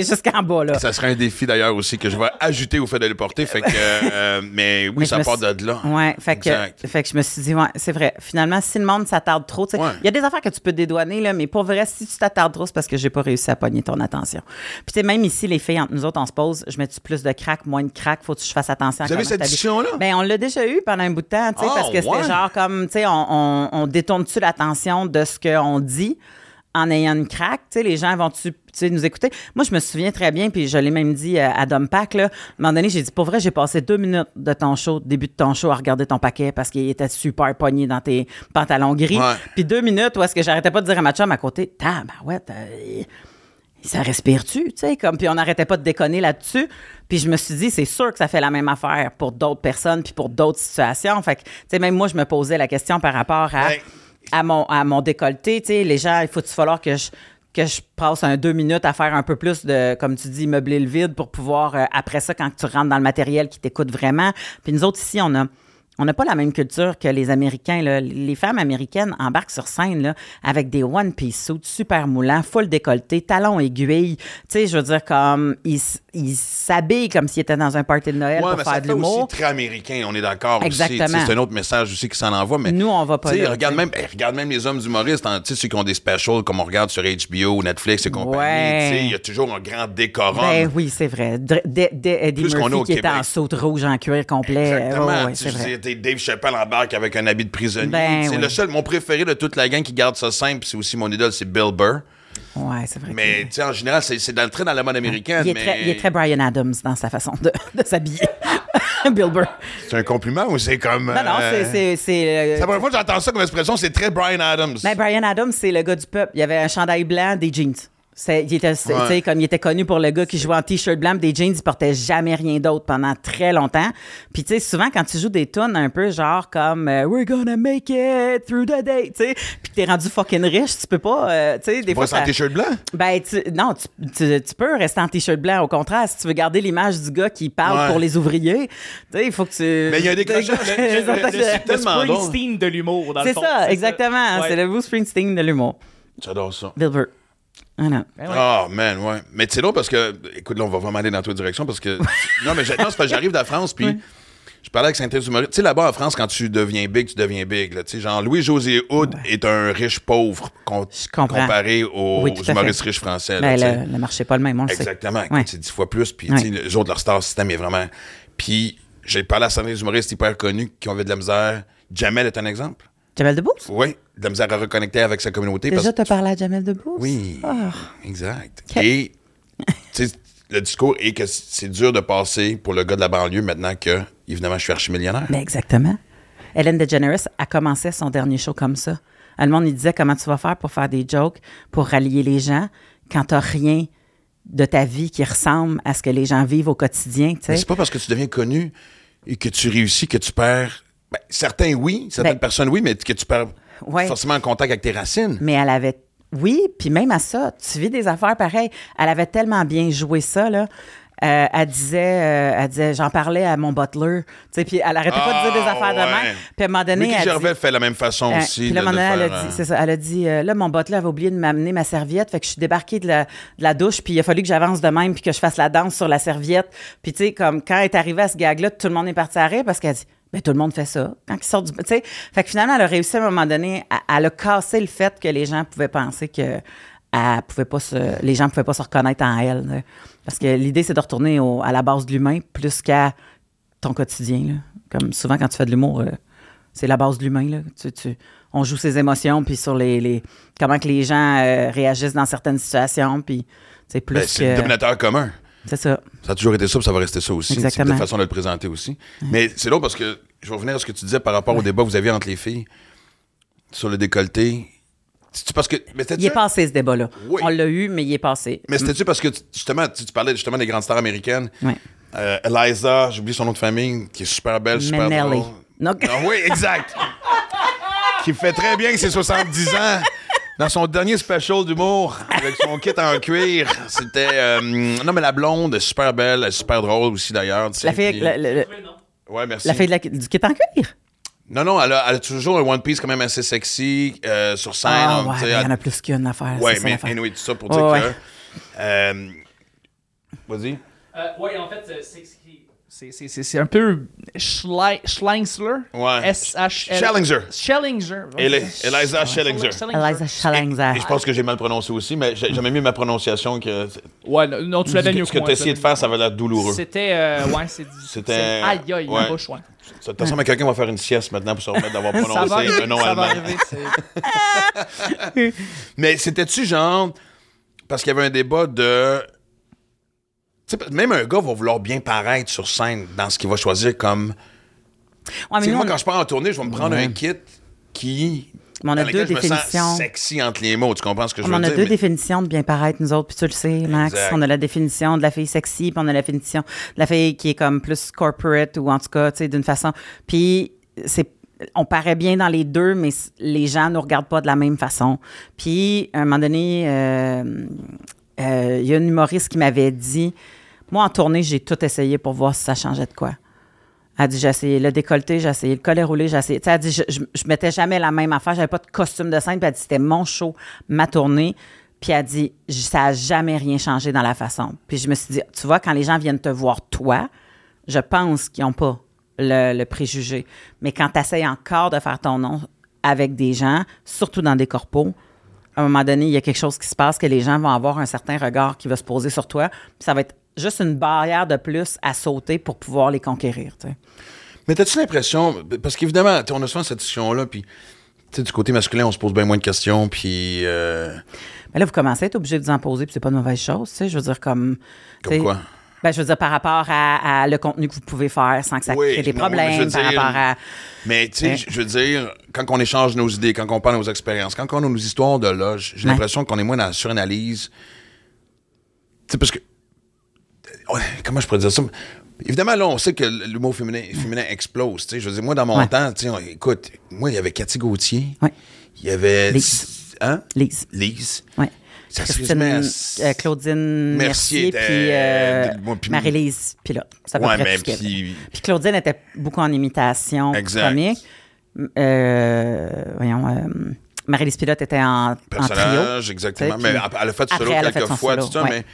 jusqu'en bas. Là. Ça serait un défi d'ailleurs aussi que je vais ajouter au fait de le porter. Fait que, mais oui, ça part de là. Ouais, fait, que, fait que je me suis dit, ouais, c'est vrai. Finalement, si le monde s'attarde trop, il y a des affaires que tu peux dédouaner, là, mais pour vrai, si tu t'attardes trop, c'est parce que j'ai pas réussi à pogner ton attention. Puis, tu sais, même ici, les filles, entre nous autres, on se pose, je mets-tu plus de crack, moins de crack, faut que je fasse attention à Vous avez cette discussion-là? Ben, on l'a déjà eu pendant un bout de temps, tu sais, Ah, parce que c'était ouais? genre comme, tu sais, on, on, on détourne-tu l'attention de ce qu'on dit en ayant une craque, tu sais, les gens vont-tu tu sais, nous écouter? Moi, je me souviens très bien, puis je l'ai même dit euh, à Dom Pack, là, à un moment donné, j'ai dit, pour vrai, j'ai passé deux minutes de ton show, début de ton show, à regarder ton paquet parce qu'il était super pogné dans tes pantalons gris. Ouais. Puis deux minutes où est-ce que j'arrêtais pas de dire à ma chum à côté, euh, ça respire-tu, tu sais, comme, puis on n'arrêtait pas de déconner là-dessus. Puis je me suis dit, c'est sûr que ça fait la même affaire pour d'autres personnes puis pour d'autres situations. Fait que, tu sais, même moi, je me posais la question par rapport à, Ouais. à, mon, à mon décolleté, tu sais, les gens, il faut-il falloir que je que je passe un deux minutes à faire un peu plus de, comme tu dis, meubler le vide pour pouvoir, euh, après ça, quand tu rentres dans le matériel qui t'écoute vraiment? Puis nous autres, ici, on a, on n'a pas la même culture que les Américains. Là. Les femmes américaines embarquent sur scène là, avec des one-piece suits super moulants, full décolleté, talons aiguilles. Tu sais, je veux dire, comme ils s'habillent comme s'ils étaient dans un party de Noël Ouais, pour mais faire ça de l'humour. très américain, on est d'accord. Exactement. C'est un autre message aussi qui s'en envoie. Mais, Nous, on va pas là, Regarde même, regarde même les hommes d'humoristes, hein, sais, ceux qui ont des specials comme on regarde sur HBO ou Netflix et compagnie. Ouais. Il y a toujours un grand décorum. Ben oui, c'est vrai. Dr- Eddie Plus qu'on a Murphy qui était Québec. en saute rouge en cuir complet. Exactement. Ouais, c'est vrai. Dave Chappelle embarque avec un habit de prisonnier. Ben c'est oui. le seul, mon préféré de toute la gang qui garde ça simple, c'est aussi mon idole, c'est Bill Burr. Ouais, c'est vrai. Mais sais, en général, c'est c'est dans le trait dans la mode américaine. il est, mais... très, il est très Brian Adams dans sa façon de, de s'habiller. Bill Burr. C'est un compliment ou c'est comme. Non, non, euh, c'est- c'est. C'est euh, C'est la première fois que j'entends ça comme expression, c'est très Brian Adams. Ben, Brian Adams, c'est le gars du peuple. Il avait un chandail blanc, des jeans. Il, était, Ouais. comme il était connu pour le gars qui jouait en t-shirt blanc, des jeans, il portait jamais rien d'autre pendant très longtemps. Puis tu sais, souvent quand tu joues des tunes un peu genre comme euh, We're gonna make it through the day, tu sais, puis t'es rendu fucking riche, tu peux pas, euh, tu sais, des fois ça- t-shirt blanc? ben, tu- non, tu, tu- tu peux rester en t-shirt blanc. Au contraire, si tu veux garder l'image du gars qui parle Ouais. pour les ouvriers, tu sais, il faut que tu. Mais il y a un décrochage. C'est Le tellement. Springsteen de l'humour, dans le C'est ça, exactement. C'est le Bruce Springsteen de l'humour. J'adore ça. Voilà. Ah, man, ouais. Mais c'est drôle parce que, écoute, là, on va vraiment aller dans toute direction parce que. non, mais non, c'est parce que j'arrive de la France, puis je parlais avec Saint-Exupéry. Tu sais, là-bas en France, quand tu deviens big, tu deviens big. Là. Tu sais, genre, Louis-José Hood est un riche pauvre comparé aux, Oui, humoristes riches français. là, Ben, le, le marché n'est pas le même, on le sait. Exactement. Ouais. C'est dix fois plus. Puis, Ouais. tu sais, les autres, leur star system est vraiment. Puis, j'ai parlé à certains humoristes hyper connus qui ont eu de la misère. Jamel est un exemple. Jamel Debbouze? Oui, de la misère à reconnecter avec sa communauté. Déjà, parce t'as parlé à Jamel Debbouze? Oui, Ah. exact. Et tu sais, le discours est que c'est dur de passer pour le gars de la banlieue maintenant que, évidemment, je suis archimillionnaire. Ben, exactement. Hélène DeGeneres a commencé son dernier show comme ça. Le monde, il disait comment tu vas faire pour faire des jokes, pour rallier les gens, quand t'as rien de ta vie qui ressemble à ce que les gens vivent au quotidien, tu Mais c'est pas parce que tu deviens connu et que tu réussis que tu perds. Ben, certains, oui. Certaines Ben, personnes, oui, mais que tu perds Ouais. forcément en contact avec tes racines. Mais elle avait. Oui, puis même à ça, tu vis des affaires pareilles. Elle avait tellement bien joué ça, là. Euh, elle disait, euh, elle disait, j'en parlais à mon butler, tu sais, puis elle arrêtait pas de dire des Ah, affaires de ouais. même. Puis à un moment donné, Mickey elle Gervais dit, fait la même façon Euh, aussi. puis à un moment donné, elle a dit, c'est ça, elle a dit, là, mon butler avait oublié de m'amener ma serviette, fait que je suis débarquée de la, de la douche, puis il a fallu que j'avance de même, puis que je fasse la danse sur la serviette. Puis tu sais, comme quand elle est arrivée à ce gag-là, tout le monde est parti à rire parce qu'elle a dit, ben tout le monde fait ça quand ils sortent du, tu sais. Fait que finalement, elle a réussi à un moment donné, à- elle a cassé le fait que les gens pouvaient penser que elle pouvait pas se, les gens pouvaient pas se reconnaître en elle. là. Parce que l'idée, c'est de retourner au- à la base de l'humain plus qu'à ton quotidien. là. Comme souvent, quand tu fais de l'humour, euh, c'est la base de l'humain. Tu, tu- on joue ses émotions, puis sur les, les- comment que les gens euh, réagissent dans certaines situations, puis c'est plus ben, c'est le que... dominateur commun. C'est ça. Ça a toujours été ça, puis ça va rester ça aussi. C'est Exactement. une façon de le présenter aussi. Mais c'est drôle parce que je vais revenir à ce que tu disais par rapport au débat que vous aviez entre les filles sur le décolleté. C'est-tu parce que. Mais Il est passé, ce débat-là. Oui. On l'a eu, mais il est passé. Mais c'était-tu parce que, justement, tu, tu parlais justement des grandes stars américaines? Ouais. Euh, Eliza, j'ai oublié son nom de famille, qui est super belle, super Minnelli. drôle. Non. Ah oui, exact. qui fait très bien ses 70 ans. Dans son dernier special d'humour, avec son kit en cuir, c'était... euh, non, mais la blonde, super belle, super drôle aussi, d'ailleurs. tu sais, La fille, puis- la, la- la- Ouais, merci. la fille de la- du kit en cuir? Non, non, elle a, elle a toujours un One Piece quand même assez sexy euh, sur scène. Ah, hein, ouais, il y en a plus qu'une affaire. Ouais, mais anyway, tout ça pour dire ouais. que... euh, Vas-y. oui, en fait, c'est. C'est- C'est c'est- c'est un peu Schle- Schleinsler. Ouais. Schellinger. Schellinger. Eli- Eliza Schellinger. Eliza Schellinger. Et je pense que j'ai mal prononcé aussi, mais j'ai- j'aimais mieux ma prononciation que. Ouais, non, non, tu l'avais mieux Ce que tu as essayé de faire, ça avait l'air douloureux. C'était. euh, ouais, c'est. C'était- Aïe, aïe, ouais. bouche, ouais. Ça te ressemble quelqu'un va faire une sieste maintenant pour se remettre d'avoir prononcé un nom ça va allemand. arriver. c'est- Mais c'était-tu genre. Parce qu'il y avait un débat de. Même un gars va vouloir bien paraître sur scène dans ce qu'il va choisir comme. Ouais, mais nous, moi, on- quand je pars en tournée, je vais me prendre Ouais. un kit qui. Mais on a dans deux je me sens définitions. sexy entre les mots. Tu comprends ce que je on veux en a dire? deux mais- définitions de bien paraître, nous autres, puis tu le sais, Max. Exact. On a la définition de la fille sexy, puis on a la définition de la fille qui est comme plus corporate, ou en tout cas, tu sais, d'une façon. Puis, c'est. On paraît bien dans les deux, mais les gens ne nous regardent pas de la même façon. Puis, à un moment donné, euh, euh, il y a une humoriste qui m'avait dit Moi, en tournée, j'ai tout essayé pour voir si ça changeait de quoi. Elle dit, j'ai essayé le décolleté, j'ai essayé le collet roulé, j'ai essayé. Tu sais, elle dit, je, je, mettais jamais la même affaire, j'avais pas de costume de scène. Puis elle dit, c'était mon show, ma tournée. Puis elle dit, j- ça a jamais rien changé dans la façon. Puis je me suis dit, tu vois, quand les gens viennent te voir, toi, je pense qu'ils n'ont pas le, le préjugé. Mais quand tu essayes encore de faire ton nom avec des gens, surtout dans des corpos, à un moment donné, il y a quelque chose qui se passe que les gens vont avoir un certain regard qui va se poser sur toi. Puis ça va être juste une barrière de plus à sauter pour pouvoir les conquérir. Mais t'as-tu l'impression, parce qu'évidemment, on a souvent cette discussion-là, puis du côté masculin, on se pose bien moins de questions, puis euh, Mais là, vous commencez à être obligé de vous en poser, puis c'est pas une mauvaise chose, tu sais. Je veux dire, comme. comme quoi? Ben, je veux dire, par rapport à, à le contenu que vous pouvez faire sans que ça Oui, crée des non, problèmes, par dire- rapport à. Mais tu sais, je- je veux dire, quand on échange nos idées, quand on parle de nos expériences, quand on a nos histoires de loge, j'ai Ouais. l'impression qu'on est moins dans la suranalyse. Tu sais, parce que. Comment je pourrais dire ça? Évidemment, là, on sait que l'humour féminin, féminin explose. Je veux dire, moi, dans mon Ouais. temps, on- écoute, moi, il y avait Cathy Gauthier. Ouais. Il y avait. Lise. Hein? Lise. Lise. Ouais. Ça Christine, à- euh, Claudine Mercier Mercier, était- puis euh, puis- Marie-Lise Pilote. Peu Ouais, mais puis. Puis Claudine était beaucoup en imitation Exact. comique. Euh, voyons, Marie-Lise Pilote était en, en trio. personnage, exactement. Mais elle a fait solo quelques fois, tout ça, mais,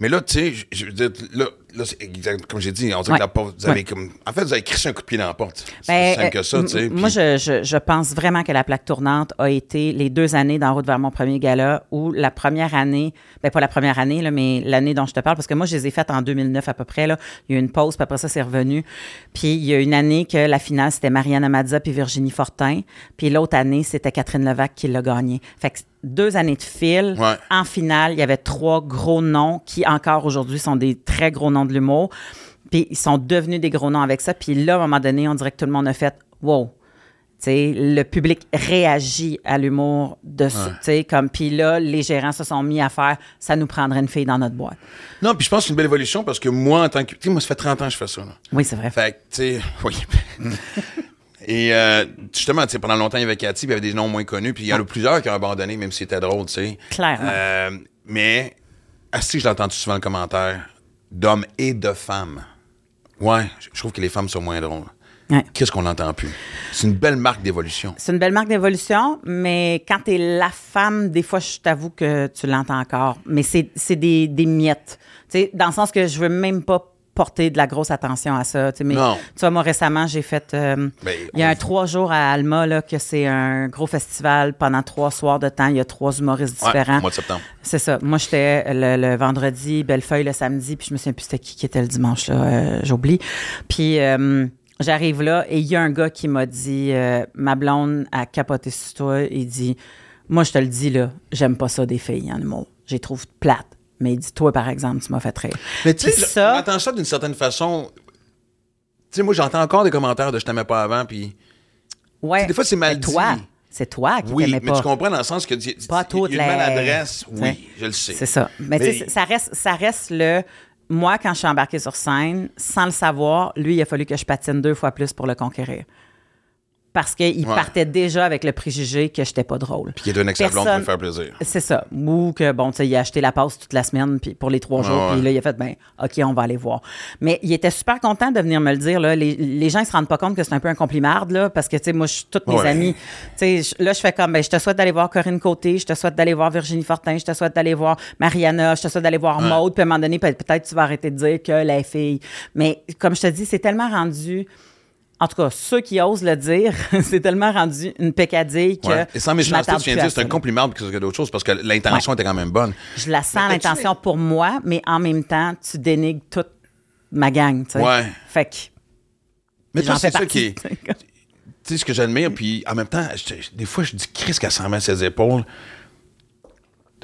mais là, tu sais, je- veux dire, là, là c'est exact, comme j'ai dit, on dirait Ouais. que la porte, vous avez Ouais. comme. En fait, vous avez crissé un coup de pied dans la porte. C'est Ben, simple que ça, euh, tu sais. m- Moi, puis- je, je, je pense vraiment que la plaque tournante a été les deux années d'En route vers mon premier gala où la première année, ben pas la première année, là, mais l'année dont je te parle, parce que moi, je les ai faites en 2009 à peu près. Là. Il y a eu une pause, puis après ça, c'est revenu. Puis il y a une année que la finale, c'était Marianne Amadza puis Virginie Fortin. Puis l'autre année, c'était Catherine Levac qui l'a gagné. Fait que deux années de fil. Ouais. En finale, il y avait trois gros noms qui, encore aujourd'hui, sont des très gros noms de l'humour. Puis ils sont devenus des gros noms avec ça. Puis là, à un moment donné, on dirait que tout le monde a fait Wow! Tu sais, le public réagit à l'humour de ça. tu sais, Comme, puis là, les gérants se sont mis à faire ça nous prendrait une fille dans notre boîte. Non, puis je pense que c'est une belle évolution parce que moi, en tant que. Tu sais, moi, ça fait 30 ans que je fais ça. Là. Oui, c'est vrai. Fait que, tu sais, oui. Et euh, justement, tu sais, pendant longtemps, il y avait Cathy, puis il y avait des noms moins connus, puis il y en a plusieurs qui ont abandonné, même si c'était drôle, tu sais. Clairement. Euh, mais, ah, si, je l'ai entendu souvent le commentaire? D'hommes et de femmes. Ouais, je- trouve que les femmes sont moins drôles. Ouais. Qu'est-ce qu'on n'entend plus? C'est une belle marque d'évolution. C'est une belle marque d'évolution, mais quand tu es la femme, des fois, je t'avoue que tu l'entends encore. Mais c'est des, des miettes. Tu sais, dans le sens que je veux même pas porter de la grosse attention à ça. tu sais, Mais, Non. Tu vois, moi, récemment, j'ai fait... euh, Ben, il y a on- un trois jours à Alma, là, que c'est un gros festival pendant trois soirs de temps. Il y a trois humoristes Ouais, différents. mois de septembre. C'est ça. Moi, j'étais le, le vendredi, Bellefeuille le samedi, puis je me souviens plus c'était qui qui était le dimanche, là. euh, J'oublie. Puis euh, j'arrive là et il y a un gars qui m'a dit Ma blonde a capoté sur toi. Il dit Moi, je te le dis, là, j'aime pas ça des filles en humour. Je les trouve plates. Mais il dit Toi, par exemple, tu m'as fait rire. Mais tu sais, ça- ça d'une certaine façon. Tu sais, moi, j'entends encore des commentaires de je t'aimais pas avant, puis. Ouais. des fois, c'est mal Mais toi, dit. c'est toi qui Oui, t'aimais mais pas. tu comprends dans le sens que a- Pas a une maladresse. Tu. Oui, je le sais. C'est ça. Mais, Mais- tu sais, ça reste, ça reste le. Moi, quand je suis embarquée sur scène, sans le savoir, lui, il a fallu que je patine deux fois plus pour le conquérir. Parce qu'il Ouais. partait déjà avec le préjugé que j'étais pas drôle. Puis qu'il y a un excellent blonde pour me faire plaisir. C'est ça. Ou que, bon, tu sais, il a acheté la passe toute la semaine puis pour les trois jours. Puis là, il a fait, ben, OK, on va aller voir. Mais il était super content de venir me le dire. Là. Les, les gens, ils se rendent pas compte que c'est un peu un compliment, là, parce que, tu sais, moi, je suis toutes mes amies. Tu sais, là, je fais comme, ben, je te souhaite d'aller voir Corinne Côté, je te souhaite d'aller voir Virginie Fortin, je te souhaite d'aller voir Mariana, je te souhaite d'aller voir Maude. Puis à un moment donné, peut- peut-être tu vas arrêter de dire que la fille. Mais comme je te dis, c'est tellement rendu. En tout cas, ceux qui osent le dire, c'est tellement rendu une pécadille que. Ouais. Et sans je méchanceté, tu viens de plus dire, c'est un compliment plutôt que d'autres choses parce que l'intention était quand même bonne. Je la sens l'intention pour moi, mais en même temps, tu dénigres toute ma gang, tu sais. Ouais. Fait que. Mais toi, c'est ça qui est. Tu sais, ce que j'admire, puis en même temps, je- des fois, je dis Chris qu'elle s'en met à ses épaules.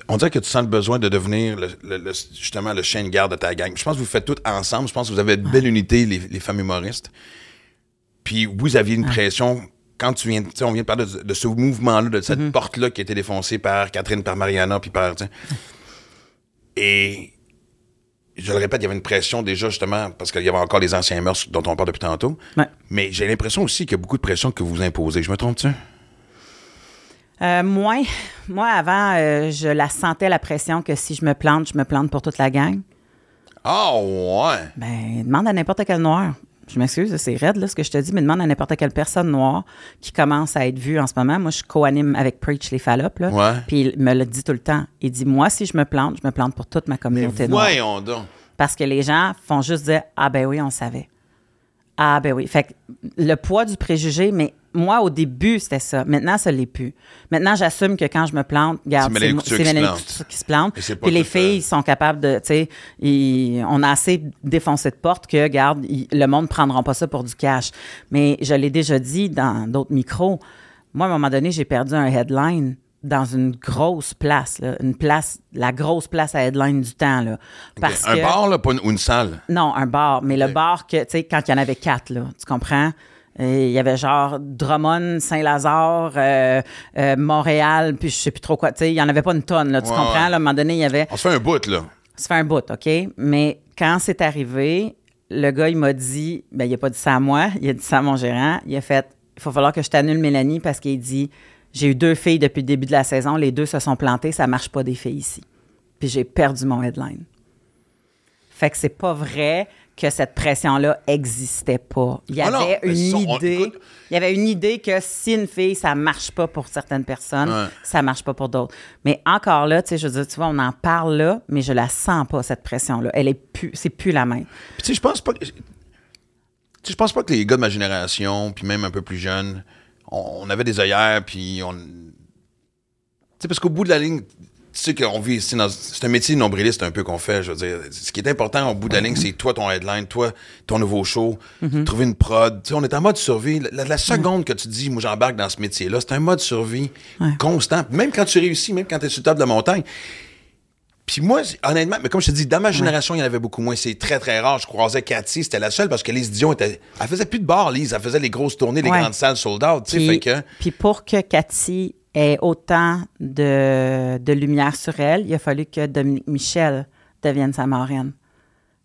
On dirait que tu sens le besoin de devenir le- le- le- justement le chien de garde de ta gang. Je pense que vous faites tout ensemble. Je pense que vous avez une belle unité, les, les femmes humoristes. Puis vous aviez une pression. Quand tu viens, on vient de parler de, de ce mouvement-là, de cette Mm-hmm. porte-là qui a été défoncée par Catherine, par Mariana, puis par. tu sais. Et je le répète, il y avait une pression déjà, justement, parce qu'il y avait encore les anciens mœurs dont on parle depuis tantôt. Ouais. Mais j'ai l'impression aussi qu'il y a beaucoup de pression que vous imposez. Je me trompe-tu? Euh, moi, moi, avant, euh, je la sentais la pression que si je me plante, je me plante pour toute la gang. Ah, ouais! Ben, demande à n'importe quel noir. Je m'excuse, c'est raide là, ce que je te dis, mais demande à n'importe quelle personne noire qui commence à être vue en ce moment. Moi, je co-anime avec Preach les Fallop, là. Ouais. Puis il me le dit tout le temps. Il dit, moi, si je me plante, je me plante pour toute ma Mais communauté noire. voyons donc! Parce que les gens font juste dire Ah ben oui, on savait. Ah ben oui. Fait que le poids du préjugé, mais moi, au début, c'était ça. Maintenant, ça l'est plus. Maintenant, j'assume que quand je me plante, regarde, C'est Mélanie Couture qui se plante. Puis les filles euh, sont capables de, tu sais, on a assez défoncé de porte que, regarde, ils- le monde ne prendra pas ça pour du cash. Mais je l'ai déjà dit dans d'autres micros. Moi, à un moment donné, j'ai perdu un headline dans une grosse place, là, une place, la grosse place à headline du temps, là. Parce un que, bar, là, pas une, ou une salle? Non, un bar, mais le bar que, tu sais, quand il y en avait quatre, là, tu comprends? Il y avait genre Drummond, Saint-Lazare, euh, euh, Montréal, puis je sais plus trop quoi. Tu sais, il y en avait pas une tonne, là, tu Ouais, comprends? là, à un moment donné, il y avait On se fait un bout, là. ça fait un bout, OK? Mais quand c'est arrivé, le gars, il m'a dit, ben, il a pas dit ça à moi, il a dit ça à mon gérant. Il a fait, il va falloir que je t'annule Mélanie parce qu'il dit, j'ai eu deux filles depuis le début de la saison, les deux se sont plantées, ça marche pas des filles ici. Puis j'ai perdu mon headline. Fait que c'est pas vrai que cette pression-là existait pas. Il y Ah avait une idée. il y avait une idée que si une fille, ça marche pas pour certaines personnes, Ouais. ça marche pas pour d'autres. Mais encore là, tu sais, je veux dire, tu vois, on en parle là, mais je la sens pas, cette pression-là. Elle est plus, c'est plus la même. Puis, tu sais, je pense pas que. Tu sais, je pense pas que les gars de ma génération, puis même un peu plus jeunes, on, on avait des œillères, puis on. Tu sais, parce qu'au bout de la ligne, tu sais qu'on vit ici dans. C'est un métier nombriliste un peu qu'on fait, je veux dire. Ce qui est important au bout de la ligne, c'est toi, ton headline, toi, ton nouveau show, trouver une prod. Tu sais, on est en mode survie. La, la seconde que tu dis, moi, j'embarque dans ce métier-là, c'est un mode survie constant. Même quand tu réussis, même quand tu es sur le top de la montagne. Puis moi, honnêtement, mais comme je te dis, dans ma génération, il y en avait beaucoup moins. C'est très, très rare. Je croisais Cathy, c'était la seule parce que Lise Dion était. Elle faisait plus de bars, Lise. Elle faisait les grosses tournées, les Ouais. grandes salles sold out. Puis, que. puis pour que Cathy ait autant de, de lumière sur elle, il a fallu que Dominique Michel devienne sa marraine.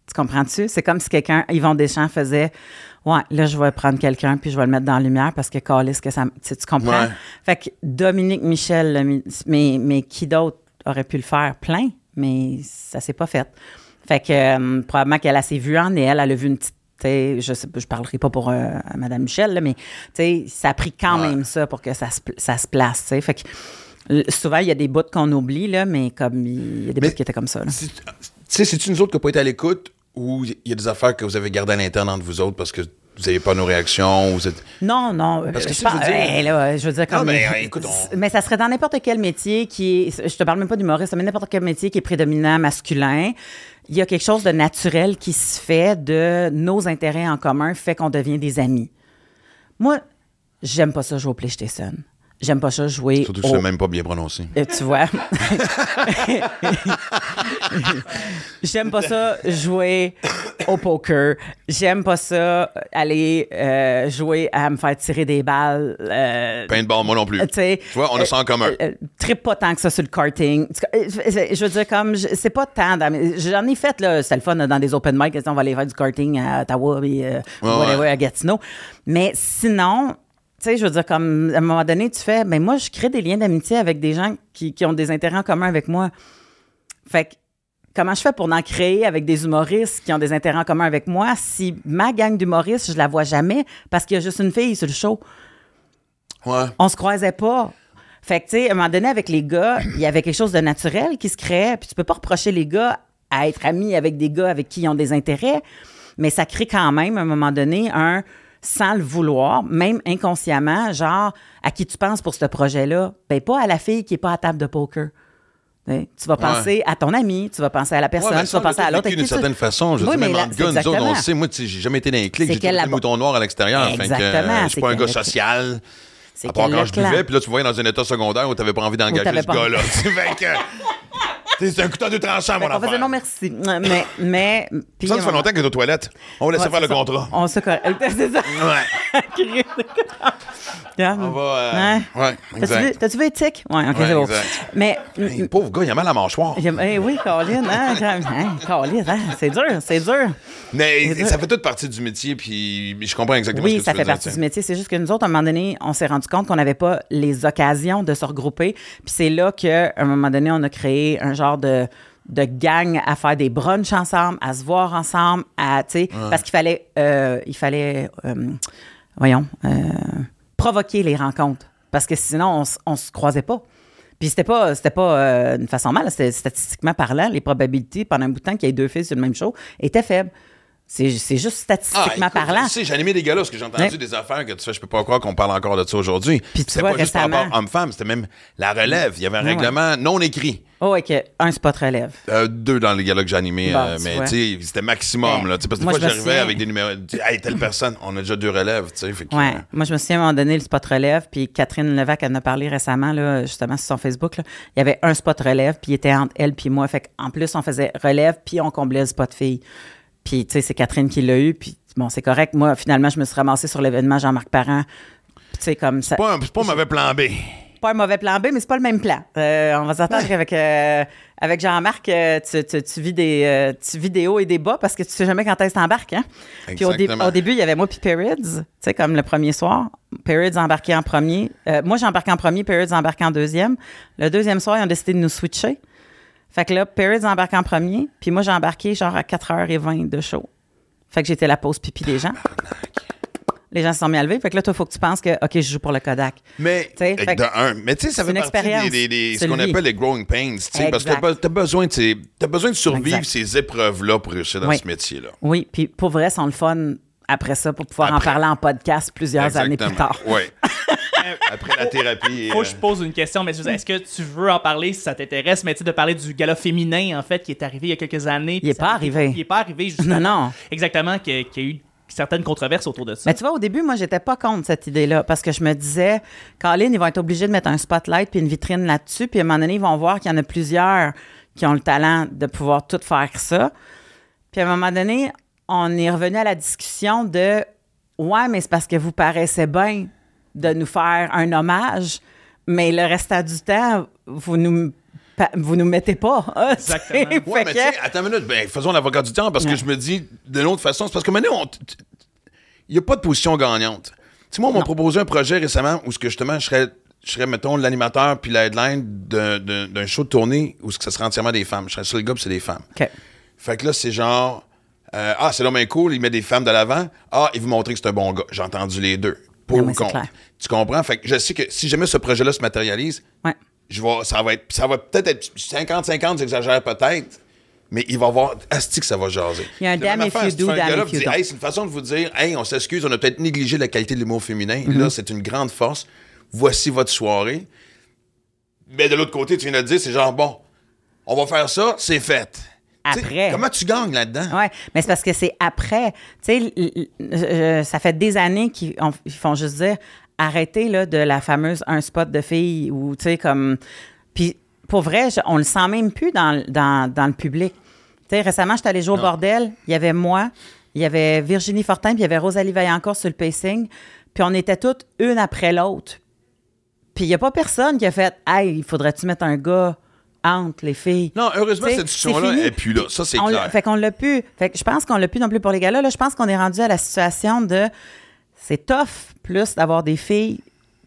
Tu comprends-tu? C'est comme si quelqu'un, Yvon Deschamps faisait Ouais, là, je vais prendre quelqu'un puis je vais le mettre dans la lumière parce que Calis, que ça. Tu, tu comprends? Ouais. Fait que Dominique Michel, mais, mais qui d'autre aurait pu le faire? Plein, mais ça s'est pas fait. Fait que euh, probablement qu'elle a ses vues en elle, elle a vu une petite. Je pas, je parlerai pas pour euh, Mme Michel, là, mais ça a pris quand Ouais. même ça pour que ça se, ça se place. Fait que souvent, il y a des bouts qu'on oublie, là, mais comme il y a des bouts qui étaient comme ça. Tu sais, c'est-tu nous autres qui n'avons pas été à l'écoute ou il y a des affaires que vous avez gardées à l'interne entre vous autres parce que vous n'avez pas nos réactions? Vous êtes... Non, non. Parce que euh, je je veux dire- hey, là, je veux dire Non, comme. mais, euh, écoute, on- Mais ça serait dans n'importe quel métier qui est. Je te parle même pas d'humoriste, mais n'importe quel métier qui est prédominant masculin. Il y a quelque chose de naturel qui se fait de nos intérêts en commun, fait qu'on devient des amis. Moi, j'aime pas ça jouer au PlayStation. J'aime pas ça jouer. Surtout que au... sais même pas bien prononcer. Euh, tu vois. J'aime pas ça jouer au poker. J'aime pas ça aller euh, jouer à me faire tirer des balles. euh, Paintball, moi non plus. tu vois, on a ça en commun. euh, euh, trippe pas tant que ça sur le karting. Euh, Je veux dire, comme, c'est pas tant. J'en ai fait, là, c'était le fun dans des open mic. On va aller faire du karting à Ottawa et euh, Ouais, whatever, ouais. à Gatineau. Mais sinon, tu sais, je veux dire, comme, à un moment donné, tu fais, ben moi, je crée des liens d'amitié avec des gens qui, qui ont des intérêts en commun avec moi. Fait que, comment je fais pour en créer avec des humoristes qui ont des intérêts en commun avec moi si ma gang d'humoristes, je la vois jamais parce qu'il y a juste une fille sur le show? Ouais. on se croisait pas. Fait que, tu sais, à un moment donné, avec les gars, il y avait quelque chose de naturel qui se créait. Puis tu peux pas reprocher les gars à être amis avec des gars avec qui ils ont des intérêts, mais ça crée quand même, à un moment donné, un sans le vouloir, même inconsciemment, genre, à qui tu penses pour ce projet-là? Ben, pas à la fille qui est pas à table de poker. Tu Tu vas penser à ton ami, tu vas penser à la personne, Ouais, tu vas penser à l'autre. d'une tu- certaine façon. Je Oui, mais même c'est gars, nous autres, on sait. Moi, tu j'ai jamais été dans les clics. J'ai toujours été mouton noir à l'extérieur. Exactement, euh, Je suis pas un gars social. C'est À part qu'elle quand je buvais, puis là, tu voyais dans un état secondaire où t'avais pas envie d'engager ce gars-là. Fait C'est un couteau à deux tranchants, mon Fait faisait affaire. non merci. Mais, mais, puis, Ça, ça fait longtemps que t'es aux toilettes. On va laisser Ouais, faire le ça. contrat. On se correct. C'est ça. Ouais. On va. euh, Ouais. Ouais, T'as-tu vu, exact. t'as-tu vu éthique? Oui, OK, Ouais, c'est bon. exact. Mais, Hey, pauvre gars, il a mal à la mâchoire. eh oui, Colin, hein, hein, Colin, hein, c'est dur, c'est dur. Mais ça fait toute partie du métier, puis je comprends exactement ce Oui, que ça tu fait veux dire, partie tiens. du métier. C'est juste que nous autres, à un moment donné, on s'est rendu compte qu'on n'avait pas les occasions de se regrouper. Puis c'est là qu'à un moment donné, on a créé un genre de, de gang à faire des brunchs ensemble, à se voir ensemble, à, tu sais, parce qu'il fallait, euh, il fallait, euh, voyons, euh, provoquer les rencontres. Parce que sinon, on, on se croisait pas. Puis c'était pas, c'était pas une façon mal, c'était statistiquement parlant, les probabilités pendant un bout de temps qu'il y ait deux filles sur le même show étaient faibles. C'est juste statistiquement écoute, parlant. Tu sais, j'ai animé des gars-là parce que j'ai entendu Ouais. des affaires que tu fais, je peux pas croire qu'on parle encore de ça aujourd'hui. Puis tu C'était pas juste par rapport homme-femme, c'était même la relève. Il y avait un Ouais, règlement non écrit. Oh, OK. Un spot relève. Euh, deux dans les gars-là que j'ai animés, Bon, euh, mais tu sais, c'était maximum. Ben, Là, Tu sais, parce que des moi, fois, j'arrivais avec des numéros. Hey, telle personne, on a déjà deux relèves. Tu sais, fait que, Ouais. euh, Moi, je me souviens à un moment donné, le spot relève, puis Catherine Levac en a parlé récemment, là, justement, sur son Facebook. là. Il y avait un spot relève, puis il était entre elle puis moi. Fait en plus, on faisait relève, puis on comblait le spot fille. Puis, tu sais, c'est Catherine qui l'a eu, puis bon, c'est correct. Moi, finalement, je me suis ramassée sur l'événement Jean-Marc Parent. Puis, Tu sais, comme ça. pas un- c'est pas un mauvais plan B. pas un mauvais plan B, mais c'est pas le même plan. Euh, on va s'attendre qu'avec euh, avec Jean-Marc, euh, tu, tu, tu vis des, tu vis des hauts et des bas parce que tu sais jamais quand est-ce que t'embarques. Hein? Puis au, dé- Exactement. au début, il y avait moi puis Perrids, tu sais, comme le premier soir. Perrids embarqué en premier. Moi, j'ai embarqué en premier, Perrids embarqué en deuxième. Le deuxième soir, ils ont décidé de nous switcher. Fait que là, Perrids embarqué en premier, puis moi, j'ai embarqué genre à 4h20 de show. Fait que j'étais la pause pipi des gens. Les gens se sont mis à lever. Fait que là, toi, il faut que tu penses que, OK, je joue pour le Kodak. Mais, fait de un, mais tu sais, ça fait une partie expérience. des, des- des- ce qu'on appelle les growing pains, parce que t'as, as besoin besoin de survivre Exact. ces épreuves-là pour réussir dans Oui. ce métier-là. Oui, puis pour vrai, sont le fun après ça pour pouvoir en parler en podcast plusieurs années plus tard. Oui. Après la thérapie. Faut euh, que je pose une question, mais est-ce que tu veux en parler si ça t'intéresse, mais tu sais, de parler du gala féminin, en fait, qui est arrivé il y a quelques années. puis est ça pas arrivé. Il est pas arrivé, justement. Non, non. Exactement, qu'il y a- qu'il y a eu certaines controverses autour de ça. Mais tu vois, au début, moi, j'étais pas contre cette idée-là parce que je me disais, Colin, ils vont être obligés de mettre un spotlight puis une vitrine là-dessus, puis à un moment donné, ils vont voir qu'il y en a plusieurs qui ont le talent de pouvoir tout faire ça. Puis à un moment donné, on est revenu à la discussion de Ouais, mais c'est parce que vous paraissez bien de nous faire un hommage, mais le restant du temps, vous nous, vous nous mettez pas. Exactement. Ouais, mais que- tu sais, attends une minute, ben, faisons l'avocat du temps parce que je me dis d'une autre façon, c'est parce que maintenant, il n'y a pas de position gagnante. Tu sais, moi, on m'a proposé un projet récemment où ce que justement, je serais, je serais mettons, l'animateur puis la headline d'un- show de tournée où ce que ça serait entièrement des femmes. Je serais le seul gars puis c'est des femmes. OK. Fait que là, c'est genre, euh, ah, c'est l'homme est cool, il met des femmes de l'avant. Ah, il veut montrer que c'est un bon gars. J'ai entendu les deux. Pour Non, ou contre. clair. Tu comprends? Fait que je sais que si jamais ce projet-là se matérialise, Ouais. je vais, ça va être, ça va peut-être être 50-50, j'exagère peut-être, mais il va y avoir, asti que ça va jaser. Il y a un damn if you do, damn if you. Hey, c'est une façon de vous dire, hey, on s'excuse, on a peut-être négligé la qualité de l'humour féminin. Mm-hmm. Là, c'est une grande force. Voici votre soirée. Mais de l'autre côté, tu viens de le dire, c'est genre, bon, on va faire ça, c'est fait. Après. comment tu gagnes là-dedans? Oui, mais c'est parce que c'est après. Tu sais, ça fait des années qu'ils ont- ils font juste dire arrêtez là, de la fameuse un spot de filles ou, tu sais, comme. Puis, pour vrai, je- on le sent même plus dans, dans, dans le public. Tu sais, récemment, j'étais allée jouer au bordel. Il y avait moi, il y avait Virginie Fortin, puis il y avait Rosalie Vaillancourt sur le pacing. Puis on était toutes une après l'autre. Puis il n'y a pas personne qui a fait Hey, il faudrait-tu mettre un gars entre les filles? Non, heureusement, cette discussion-là est plus là. Ça, c'est clair. Fait qu'on l'a pu. Fait que je pense qu'on l'a plus non plus pour les gars-là. Là, je pense qu'on est rendu à la situation de c'est tough plus d'avoir des filles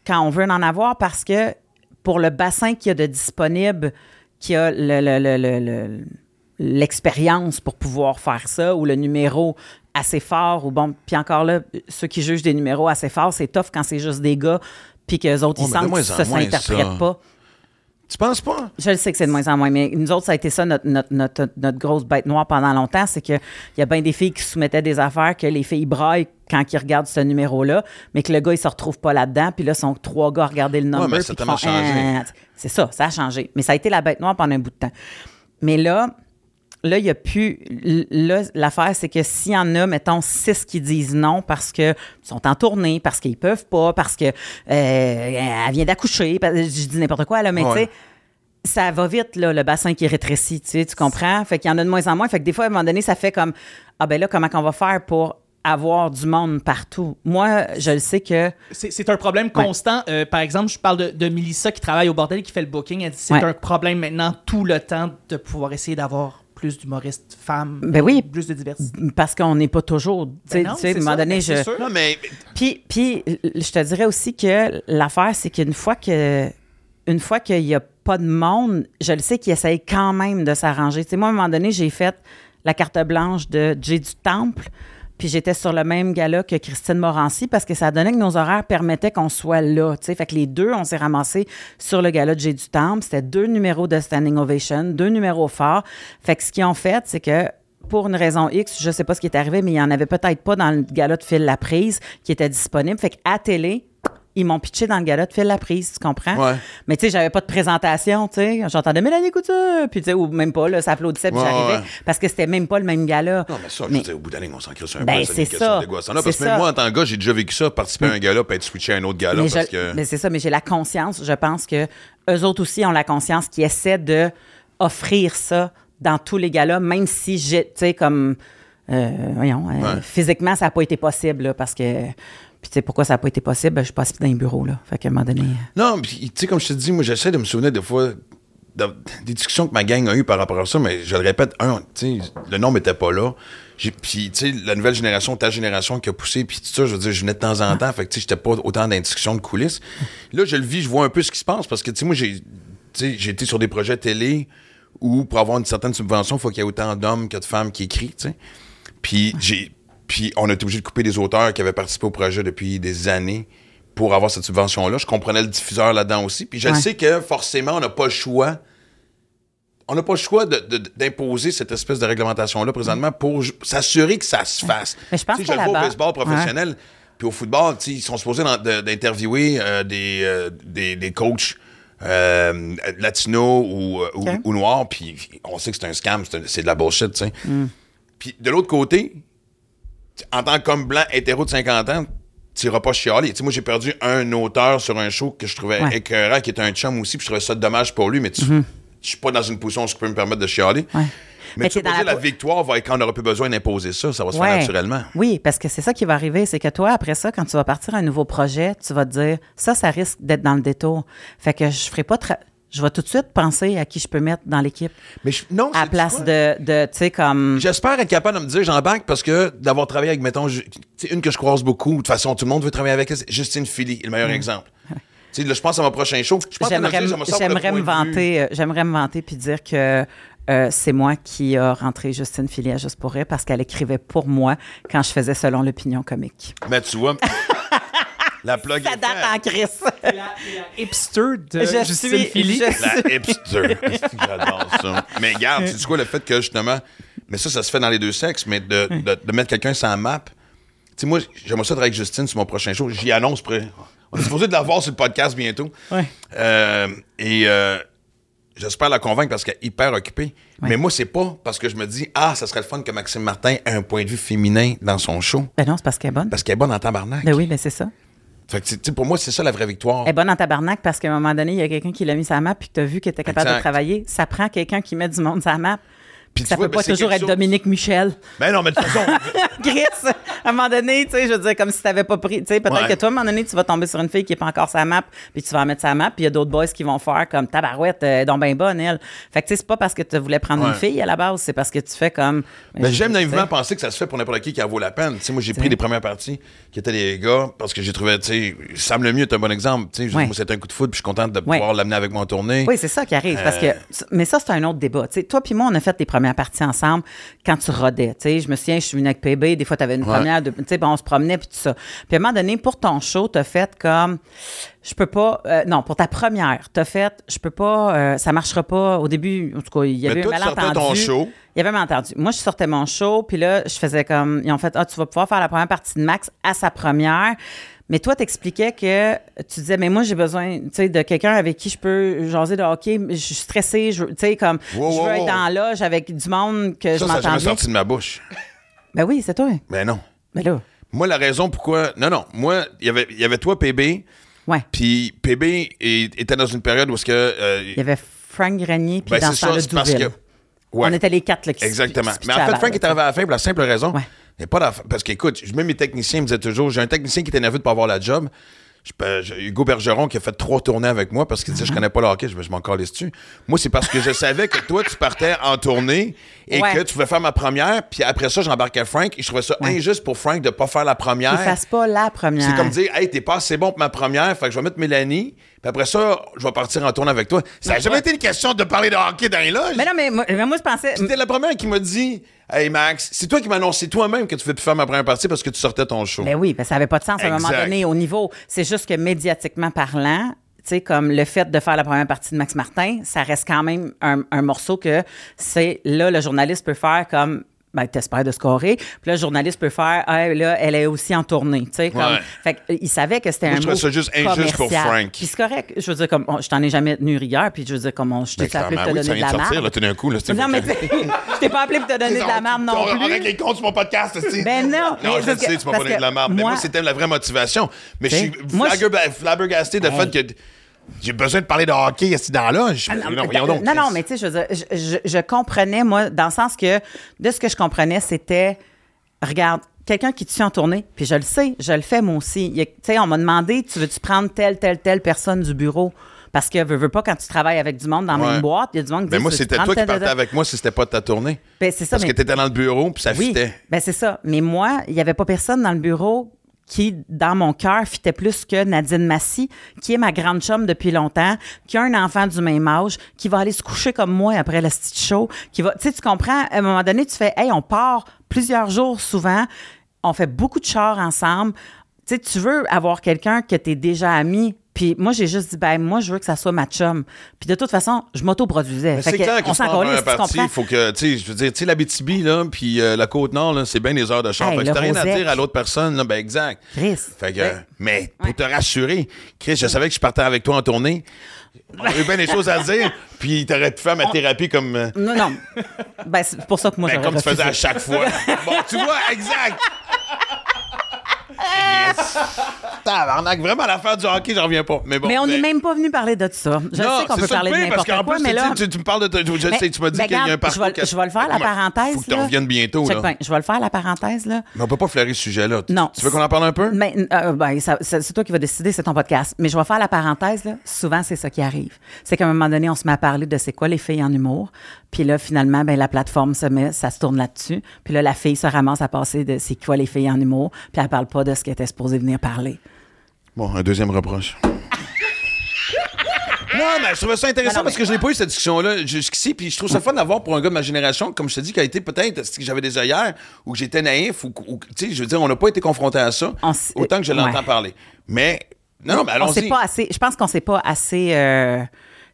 quand on veut en avoir parce que pour le bassin qu'il y a de disponible, qui a le- le- le- le- le- l'expérience pour pouvoir faire ça ou le numéro assez fort ou bon puis encore là ceux qui jugent des numéros assez forts c'est tough quand c'est juste des gars puis qu'eux autres Ouais, ils sentent que ça s'interprète pas Tu penses pas? je le sais que c'est de moins en moins, mais nous autres, ça a été ça notre, notre, notre, notre grosse bête noire pendant longtemps, c'est qu'il y a bien des filles qui soumettaient des affaires que les filles braillent quand ils regardent ce numéro-là, mais que le gars, il se retrouve pas là-dedans, puis là, sont trois gars à regarder le number. mais puis ça a qui tellement font, changé. Ah, c'est ça, ça a changé. Mais ça a été la bête noire pendant un bout de temps. Mais là, là, il n'y a plus. Là, l'affaire, c'est que s'il y en a, mettons, six qui disent non parce qu'ils sont en tournée, parce qu'ils peuvent pas, parce que euh, elle vient d'accoucher, je dis n'importe quoi, là, mais Ouais. tu sais, ça va vite, là, le bassin qui rétrécit, tu sais, tu comprends? Fait qu'il y en a de moins en moins. Fait que des fois, à un moment donné, ça fait comme Ah ben là, comment qu'on va faire pour avoir du monde partout? Moi, je le sais que. C'est c'est un problème constant. Euh, par exemple, je parle de, de Melissa qui travaille au bordel et qui fait le booking. Elle dit c'est Ouais. un problème maintenant tout le temps de pouvoir essayer d'avoir plus d'humoristes femmes, Ben oui. plus de diversité. Parce qu'on n'est pas toujours. Tu sais, Ben non, à un c'est moment donné, ben je. sûr. Non, mais Puis, puis, je te dirais aussi que l'affaire, c'est qu'une fois que une fois qu'il n'y a pas de monde, je le sais qu'ils essayent quand même de s'arranger. Tu sais, moi, à un moment donné, j'ai fait la carte blanche de Jay du Temple, puis j'étais sur le même gala que Christine Morancy parce que ça donnait que nos horaires permettaient qu'on soit là. Fait que les deux, on s'est ramassés sur le gala de Jay du Temple. C'était deux numéros de Standing Ovation, deux numéros forts. Fait que ce qu'ils ont fait, c'est que pour une raison X, je sais pas ce qui est arrivé, mais il y en avait peut-être pas dans le gala de Phil Laprise qui était disponible. Fait qu'à télé, ils m'ont pitché dans le gala de Phil Laprise, tu comprends? Ouais. Mais tu sais, j'avais pas de présentation, tu sais. J'entendais Mélanie, écoute ça. Puis tu sais, ou même pas, là, ça applaudissait, puis Ouais, j'arrivais. ouais. parce que c'était même pas le même gala. Non, mais ça, je Mais- dire, au bout d'un on s'en crée sur un Ben, peu, c'est ça. Là, Parce que même moi, en tant que gars, j'ai déjà vécu ça, participer à un gala, puis être switché à un autre gala. mais, parce je- que... mais c'est ça, mais j'ai la conscience, je pense que eux autres aussi ont la conscience qui essaient de offrir ça dans tous les galas, même si j'ai, tu sais, comme, euh, voyons, euh, physiquement, ça n'a pas été possible, là, parce que, puis tu sais, pourquoi ça n'a pas été possible? Ben, je suis pas dans les bureaux, là. Fait qu'à un moment donné, Non, puis tu sais, comme je te dis, moi, j'essaie de me souvenir des fois de- des discussions que ma gang a eues par rapport à ça, mais je le répète, un, tu sais, le nom n'était pas là. Puis, tu sais, la nouvelle génération, ta génération qui a poussé, puis tout ça, je veux dire, je venais de temps en temps, fait que, tu sais, j'étais pas autant dans de coulisses. Là, je le vis, je vois un peu ce qui se passe, parce que, tu sais, moi, j'ai été sur des projets télé où, pour avoir une certaine subvention, il faut qu'il y ait autant d'hommes que de femmes qui écrivent, tu sais. Puis, j'ai... Puis on a été obligé de couper des auteurs qui avaient participé au projet depuis des années pour avoir cette subvention-là. Je comprenais le diffuseur là-dedans aussi. Puis je Ouais. sais que forcément, on n'a pas le choix. On n'a pas le choix d'imposer cette espèce de réglementation-là présentement pour s'assurer que ça se fasse. Mais je pense Tu sais, que je le vois au baseball professionnel, puis au football, ils sont supposés d'interviewer euh, des, euh, des, des coachs euh, latinos ou, euh, ou- noirs, puis on sait que c'est un scam, c'est de la bullshit. Mm. Puis de l'autre côté, en tant qu'homme blanc hétéro de 50 ans, tu iras pas chialer. Tu sais, moi, j'ai perdu un auteur sur un show que je trouvais Ouais. écœurant, qui était un chum aussi, puis je trouvais ça dommage pour lui, mais tu- je suis pas dans une position où je peux me permettre de chialer. Ouais. Mais, Mais tu la la victoire va être quand on n'aura plus besoin d'imposer ça, ça va se Ouais. faire naturellement. Oui, parce que c'est ça qui va arriver, c'est que toi, après ça, quand tu vas partir à un nouveau projet, tu vas te dire, ça, ça risque d'être dans le détour. Fait que je ferai pas tra- Je vais tout de suite penser à qui je peux mettre dans l'équipe. Mais je- non, À place quoi? de, de tu sais, comme. J'espère être capable de me dire, j'embarque parce que d'avoir travaillé avec, mettons, une que je croise beaucoup, de toute façon, tout le monde veut travailler avec elle, Justine Philly, le meilleur exemple. Tu sais, là, je pense à mon prochain show. J'aimerais, me- vanter, euh, j'aimerais me vanter puis dire que euh, c'est moi qui a rentré Justine Philly à Juste pour rire parce qu'elle écrivait pour moi quand je faisais selon l'opinion comique. Mais tu vois, la plug Ça date en crise. Hipster de Je Justine suis- Philly. je- La hipster. J'adore ça. Mais regarde, tu sais quoi, le fait que justement, mais ça, ça se fait dans les deux sexes, mais de, de, de mettre quelqu'un sur la map. Tu sais, moi, j'aimerais ça travailler avec Justine sur mon prochain show. J'y annonce près. On est supposé de la voir sur le podcast bientôt. Ouais. Euh, et euh, j'espère la convaincre parce qu'elle est hyper occupée. Ouais. Mais moi, c'est pas parce que je me dis, ah, ça serait le fun que Maxime Martin ait un point de vue féminin dans son show. Ben non, c'est parce qu'elle est bonne. Parce qu'elle est bonne en tabarnak. Ben oui, ben c'est ça. Fait que, tu sais, pour moi, c'est ça la vraie victoire. Elle est bonne en tabarnak parce qu'à un moment donné, il y a quelqu'un qui l'a mis sur la map puis que tu as vu qu'elle était capable Exact. de travailler. Ça prend quelqu'un qui met du monde sur la map. Puis ça vois, peut ben, pas toujours être chose- Dominique Michel. Ben non, mais de toute façon, Chris, à un moment donné, tu sais, je veux dire, comme si t'avais pas pris, tu sais, peut-être Ouais. que toi, à un moment donné, tu vas tomber sur une fille qui est pas encore sa map, puis tu vas en mettre sa map, puis il y a d'autres boys qui vont faire comme tabarouette, euh, donc ben bonne, elle. Fait que, tu sais, c'est pas parce que tu voulais prendre une fille à la base, c'est parce que tu fais comme. Ben, j'aime tu sais. naïvement penser que ça se fait pour n'importe qui qui en vaut la peine. Tu sais, moi, j'ai pris les premières parties qui étaient des gars parce que j'ai trouvé, tu sais, Sam Lemieux est un bon exemple. Tu sais, Ouais. moi, c'était un coup de foot, puis je suis content de pouvoir l'amener avec moi en tournée. Oui, c'est ça qui arrive. Parce que, Euh. mais ça, c'est un autre débat. Tu sais, toi puis moi, on a fait les premières parties ensemble quand tu rodais. Tu sais, je me souviens, je suis venue avec PB, des fois, tu avais une Ouais. première, tu sais, bon, on se promenait puis tout ça. Puis à un moment donné, pour ton show, tu as fait comme, je peux pas, euh, non, pour ta première, tu as fait, je peux pas, euh, ça marchera pas. Au début, en tout cas, il y Mais avait toi, un tu malentendu. ton show. Il y avait un malentendu. Moi, je sortais mon show, puis là, je faisais comme, ils ont fait, ah, tu vas pouvoir faire la première partie de Max à sa première. Mais toi, t'expliquais que tu disais, mais moi, j'ai besoin, tu sais, de quelqu'un avec qui je peux jaser de hockey. Je suis stressée, je veux- tu sais, comme, Wow, je veux wow, être wow. dans avec du monde que Ça, je ça m'entends jamais bien. sorti de ma bouche. Ben oui, c'est toi. Ben non. Ben là, Moi, la raison pourquoi. Non, non. Moi, il y avait- il y avait toi, PB, ouais. puis PB était dans une période où est-ce que. euh, Il y avait Frank Grenier, puis ben, dans ce ça, c'est parce que. Ouais. On était les quatre là, qui Exactement. qui Mais en fait, Frank est arrivé à la fin pour la simple raison. Ouais. Il y a pas d'affaire- Parce qu'écoute, même mes techniciens me disaient toujours j'ai un technicien qui était nerveux de pas avoir la job. Je Hugo Bergeron qui a fait trois tournées avec moi parce qu'il disait je connais pas le hockey, je, je m'en calais dessus. Moi, c'est parce que je savais que toi, tu partais en tournée et Ouais. que tu pouvais faire ma première, puis après ça, j'embarquais Frank et je trouvais ça Ouais. injuste pour Frank de pas faire la première. Il fasse pas la première. C'est comme dire, hey, t'es pas assez bon pour ma première, fait que je vais mettre Mélanie, puis après ça, je vais partir en tournée avec toi. Ça n'a jamais été une question de parler de hockey dans les loges. Mais non, mais moi, mais moi, je pensais. C'était la première qui m'a dit Hey Max, c'est toi qui m'as annoncé toi-même que tu fais plus faire ma première partie parce que tu sortais ton show. Ben oui, ben ça n'avait pas de sens à un moment donné au niveau. C'est juste que médiatiquement parlant, tu sais, comme le fait de faire la première partie de Max Martin, ça reste quand même un, un morceau que c'est là, le journaliste peut faire comme ben, t'espères de scorer. Puis là, le journaliste peut faire, ah, là, elle est aussi en tournée, tu sais, comme. Ouais. Fait il savait que c'était un je mot ça juste injuste pour commercial. Frank. Puis c'est correct. Je veux dire, comme, on- je t'en ai jamais tenu rigueur, puis je veux dire, comme, on, je t'ai Ben, appelé pour te donner de la merde. là, d'un coup. Là, Non, mais je t'ai pas appelé pour te donner de la merde non on, on plus. règle les comptes sur mon podcast, aussi. Ben non, Non, je le sais, tu m'as pas donné de la merde. Mais moi, c'était la vraie motivation. Mais je suis flabbergasté de fait que j'ai besoin de parler de hockey à ce temps-là. Je- Ah non, non, mais- donc, non, non, mais tu sais, je, veux dire, je, je- je comprenais, moi, dans le sens que, de ce que je comprenais, c'était, regarde, quelqu'un qui te suit en tournée, puis je le sais, je le fais moi aussi. Y Tu sais, on m'a demandé, tu veux-tu prendre telle, telle, telle personne du bureau? Parce que, veux, veux pas, quand tu travailles avec du monde dans la Ouais. même boîte, il y a du monde qui Ben dit, moi, tu veux-tu c'était toi qui partais avec moi si c'était pas de ta tournée. Ben, c'est ça, Parce mais- que t'étais dans le bureau, puis ça Oui, fitait. ben c'est ça. Mais moi, il n'y avait pas personne dans le bureau qui, dans mon cœur, fitait plus que Nadine Massy, qui est ma grande chum depuis longtemps, qui a un enfant du même âge, qui va aller se coucher comme moi après le stitch show, qui va, tu sais, tu comprends, à un moment donné, tu fais, hey, on part plusieurs jours souvent, on fait beaucoup de chars ensemble. Tu sais, tu veux avoir quelqu'un que tu es déjà ami. Puis moi, j'ai juste dit, ben moi, je veux que ça soit ma chum. Puis de toute façon, je m'autoproduisais. C'est clair que on tu s'en un parti, il faut que, tu sais, je veux dire, tu sais, la BTB, là, puis euh, la Côte-Nord, là, c'est bien des heures de char. Hey, fait que t'as rien à dire à l'autre personne, là, ben exact. Chris. Fait que, Ouais. mais pour te rassurer, Chris, je savais que je partais avec toi en tournée. On avait bien des choses à dire, puis t'aurais pu faire ma thérapie comme, euh, Non, non. Ben, c'est pour ça que moi, ben, comme tu faisais à chaque fois. bon, tu vois, exact. Tabarnak, vraiment l'affaire du hockey, j'en reviens pas. Mais bon. Mais on n'est ben- même pas venu parler de ça. Je non, sais qu'on c'est peut ça parler de n'importe quoi, plus, mais tu, là... tu, tu me parles de. Je, je Mais- sais, tu m'as dit ben, qu'il y a un parcours. je vais- que- je vais le faire, la parenthèse, Faut que tu reviennes bientôt, là. je vais le faire, la parenthèse, là. Mais on peut pas flairer ce sujet-là. Tu- Non. Tu veux qu'on en parle un peu? Mais, euh, ben, ça- ça- c'est toi qui vas décider, c'est ton podcast. Mais je vais faire la parenthèse, là. Souvent, c'est ça qui arrive. C'est qu'à un moment donné, on se met à parler de c'est quoi les filles en humour. Puis là, finalement, ben, la plateforme se met, ça se tourne là-dessus. Puis là, la fille se ramasse à passer de c'est quoi les filles en humour. Puis elle parle pas de ce qu'elle était supposée venir parler. Bon, un deuxième reproche. Non, mais je trouvais ça intéressant Non, non, parce que je n'ai pas eu cette discussion-là jusqu'ici. Puis je trouve ça fun d'avoir pour un gars de ma génération, comme je te dis, qui a été peut-être si j'avais des œillères ou que j'étais naïf ou, ou- tu sais, je veux dire, on n'a pas été confronté à ça autant que je l'entends ouais. parler. Mais, non, non, mais allons-y. pas assez. Je pense qu'on s'est pas assez. euh,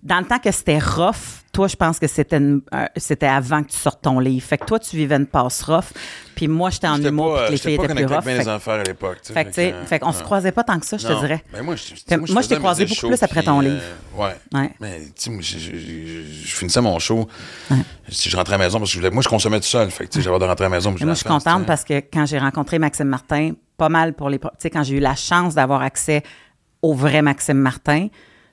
dans le temps que c'était rough, toi, je pense que c'était euh, c'était avant que tu sortes ton livre. Fait que toi, tu vivais une passe rough, puis moi, j'étais en humour, pas, puis les j'étais filles étaient plus rough. Fait, les affaires à l'époque. fait que, tu sais, que, fait qu'on se croisait pas tant que ça, je te dirais. Ben moi, je, Fait- moi, moi, je t'ai croisé beaucoup shows, plus après ton euh, livre. ouais. Ouais. Mais, tu sais, moi, je, je- je- je finissais mon show. Si je rentrais à la maison, parce que je voulais- moi, je consommais tout seul. Fait que, tu sais, j'avais de rentrer à la maison. moi, la je suis contente parce que quand j'ai rencontré Maxime Martin, pas mal pour les. Tu sais, quand j'ai eu la chance d'avoir accès au vrai Maxime Martin,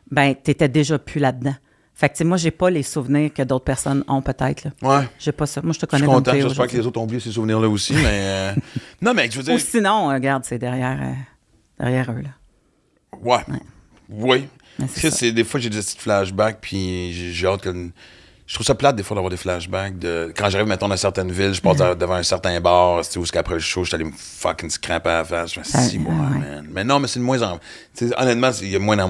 ben, t'étais déjà plus là-dedans. Fait que, tu sais, moi, j'ai pas les souvenirs que d'autres personnes ont peut-être. Ouais. J'ai pas ça. Moi, je te Je connais suis comme content. J'espère que les autres ont oublié ces souvenirs-là aussi. mais euh, non, mais je veux dire. Ou sinon, euh, regarde, c'est derrière, euh, derrière eux, là. Ouais. Oui. C'est des fois, j'ai des petits flashbacks, puis j'ai hâte que. Je trouve ça plate des fois d'avoir des flashbacks. De... Quand j'arrive, mettons, dans certaines villes, je passe devant un certain bar, tu sais, où qu'après le show, je suis allé me fucking se cramper à la face. Je me suis dit, Ça- si, moi, ouais. man. Mais non, mais c'est de moins en. Honnêtement, il y a moins dans.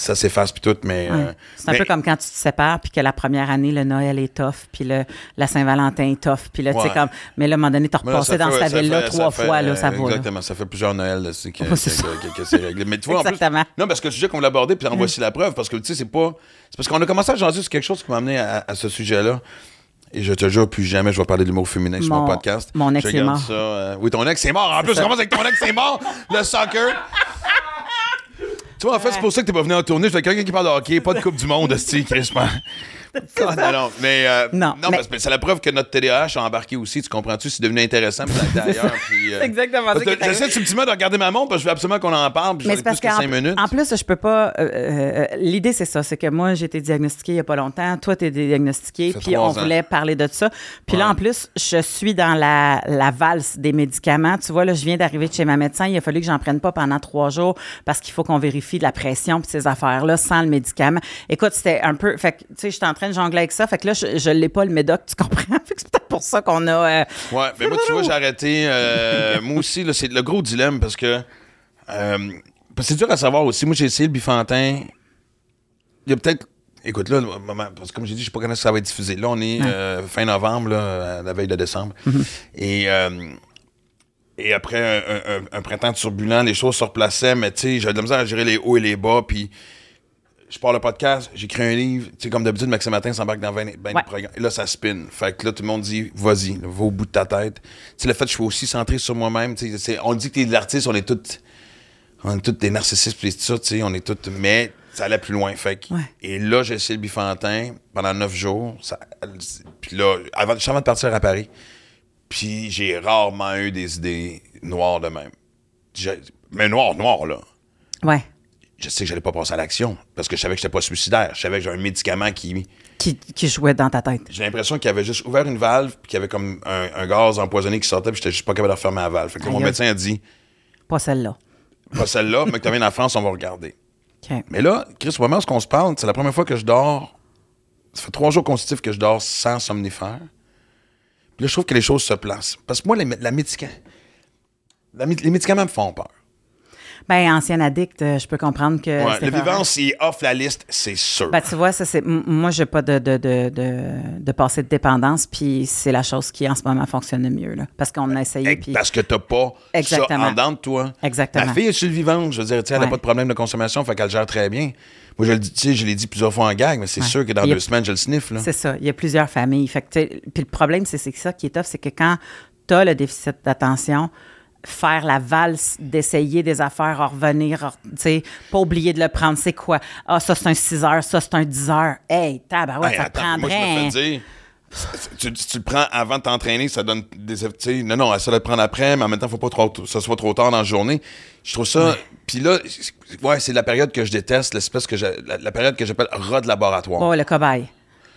Ça s'efface, puis tout, mais. euh, C'est un mais- peu comme quand tu te sépares, puis que la première année, le Noël est tough, puis le, la Saint-Valentin est tough, puis là, tu sais, comme. Mais là, à un moment donné, t'as repassé dans cette ville-là trois fois, là, ça euh, va. là. Exactement, ça fait plusieurs Noëls là, c'est que, c'est que- ça. que- que c'est réglé. Mais tu vois, en plus- Exactement. non, parce que le sujet qu'on voulait aborder, puis en voici la preuve, parce que tu sais, c'est pas. C'est parce qu'on a commencé à jaser sur quelque chose qui m'a amené à, à ce sujet-là. Et je te jure, plus jamais je vais parler de l'humour féminin sur mon podcast. mon ex est mort. ça, euh, oui, ton ex est mort. En plus, je commence avec ton ex est mort, le soccer. Tu vois, en fait, c'est pour ça que t'es pas venu en tournée. Je fais quelqu'un qui parle de hockey, pas de Coupe du Monde, Steve, Non, non, mais, euh, Non, mais- parce que c'est la preuve que notre TDAH a embarqué aussi, tu comprends-tu? C'est devenu intéressant, puis ça a été ailleurs. puis, euh, exactement ça. J'essaie subtilement de regarder ma montre, parce que je veux absolument qu'on en parle, puis Mais c'est parce plus que qu'en 5 minutes. en plus, je peux pas. euh, euh, L'idée, c'est ça. C'est que moi, j'ai été diagnostiquée il y a pas longtemps. Toi, tu es diagnostiqué. Puis on ans. voulait parler de ça. Puis là, en plus, je suis dans la, la valse des médicaments. Tu vois, là, je viens d'arriver de chez ma médecin. Il a fallu que j'en prenne pas pendant trois jours parce qu'il faut qu'on vérifie de la pression puis ces affaires-là sans le médicament. Écoute, c'était un peu. Fait que, tu sais, j'étais en train de jongler avec ça. Fait que là, je, je l'ai pas le médoc, tu comprends? Fait que c'est peut-être pour ça qu'on a. euh, Ouais, mais moi, tu vois, j'ai arrêté. euh, moi aussi, là, c'est le gros dilemme parce que. euh, parce que c'est dur à savoir aussi. Moi, j'ai essayé le bifantin. Il y a peut-être. Écoute, là, parce que comme j'ai dit, je sais pas quand ça va être diffusé. Là, on est euh, fin novembre, là, la veille de décembre. Et. euh, et après un- un printemps turbulent, les choses se replaçaient, mais tu sais, j'avais de la misère à gérer les hauts et les bas, puis je pars le podcast, j'écris un livre. Tu sais, comme d'habitude, Maxime Matin s'embarque dans 20, 20 Ouais. programmes. Et là, ça spin. Fait que là, tout le monde dit, vas-y, va au bout de ta tête. Tu sais, le fait que je suis aussi centré sur moi-même. tu sais, On dit que t'es de l'artiste, on est tous. On est tous des narcissistes, puis tout ça, tu sais, on est tous. Mais ça allait plus loin. Fait que- Ouais. Et là, j'ai essayé le bifantin pendant neuf jours. Ça- puis là, avant, juste avant de partir à Paris, puis j'ai rarement eu des idées noires de même. Mais noir, noir, là Ouais. Je sais que j'allais pas passer à l'action parce que je savais que j'étais pas suicidaire. Je savais que j'avais un médicament qui. Qui, qui jouait dans ta tête. J'ai l'impression qu'il avait juste ouvert une valve puis qu'il y avait comme un, un gaz empoisonné qui sortait puis j'étais juste pas capable de refermer la valve. Fait que là, mon médecin a dit Pas celle-là. pas celle-là, mais que tu viens en France, on va regarder. Mais là, Chris, au moment où on se parle, c'est la première fois que je dors. Ça fait trois jours consécutifs que je dors sans somnifère. Puis là, je trouve que les choses se placent. Parce que moi, les, la médica- la les médicaments me font peur. Ben, ancien addict, euh, je peux comprendre que. Ouais, le vivant, s'il est off la liste, c'est sûr. Ben, tu vois, ça, c'est. Moi, j'ai pas de, de, de, de, de passé de dépendance, puis c'est la chose qui, en ce moment, fonctionne le mieux, là. Parce qu'on a essayé. Parce que t'as pas Exactement. ça en de toi. Exactement. Ma fille est sur le vivant. Je veux dire, tu sais, elle n'a Ouais. pas de problème de consommation, fait qu'elle gère très bien. Moi, je le je l'ai dit plusieurs fois en gag, mais c'est Ouais. sûr que dans a- deux semaines, je le sniffe, là. C'est ça. Il y a plusieurs familles. Fait que, puis le problème, c'est c'est ça qui est tough, c'est que quand tu as le déficit d'attention, faire la valse d'essayer des affaires, en revenir, en- tu sais, pas oublier de le prendre, c'est quoi? Ah, ça, c'est un 6 heures, ça, c'est un 10 heures. Hey, tabarouette, Hey, ça te attends, moi, je prendrait... me fais dire, tu, tu le prends avant de t'entraîner, ça donne des. Non, non, ça le prendre après, mais en même temps, faut pas trop, que ça soit trop tard dans la journée. Je trouve ça. Puis là, c'est- ouais, c'est la période que je déteste, l'espèce que la, la période que j'appelle rat de laboratoire. Oh, le cobaye.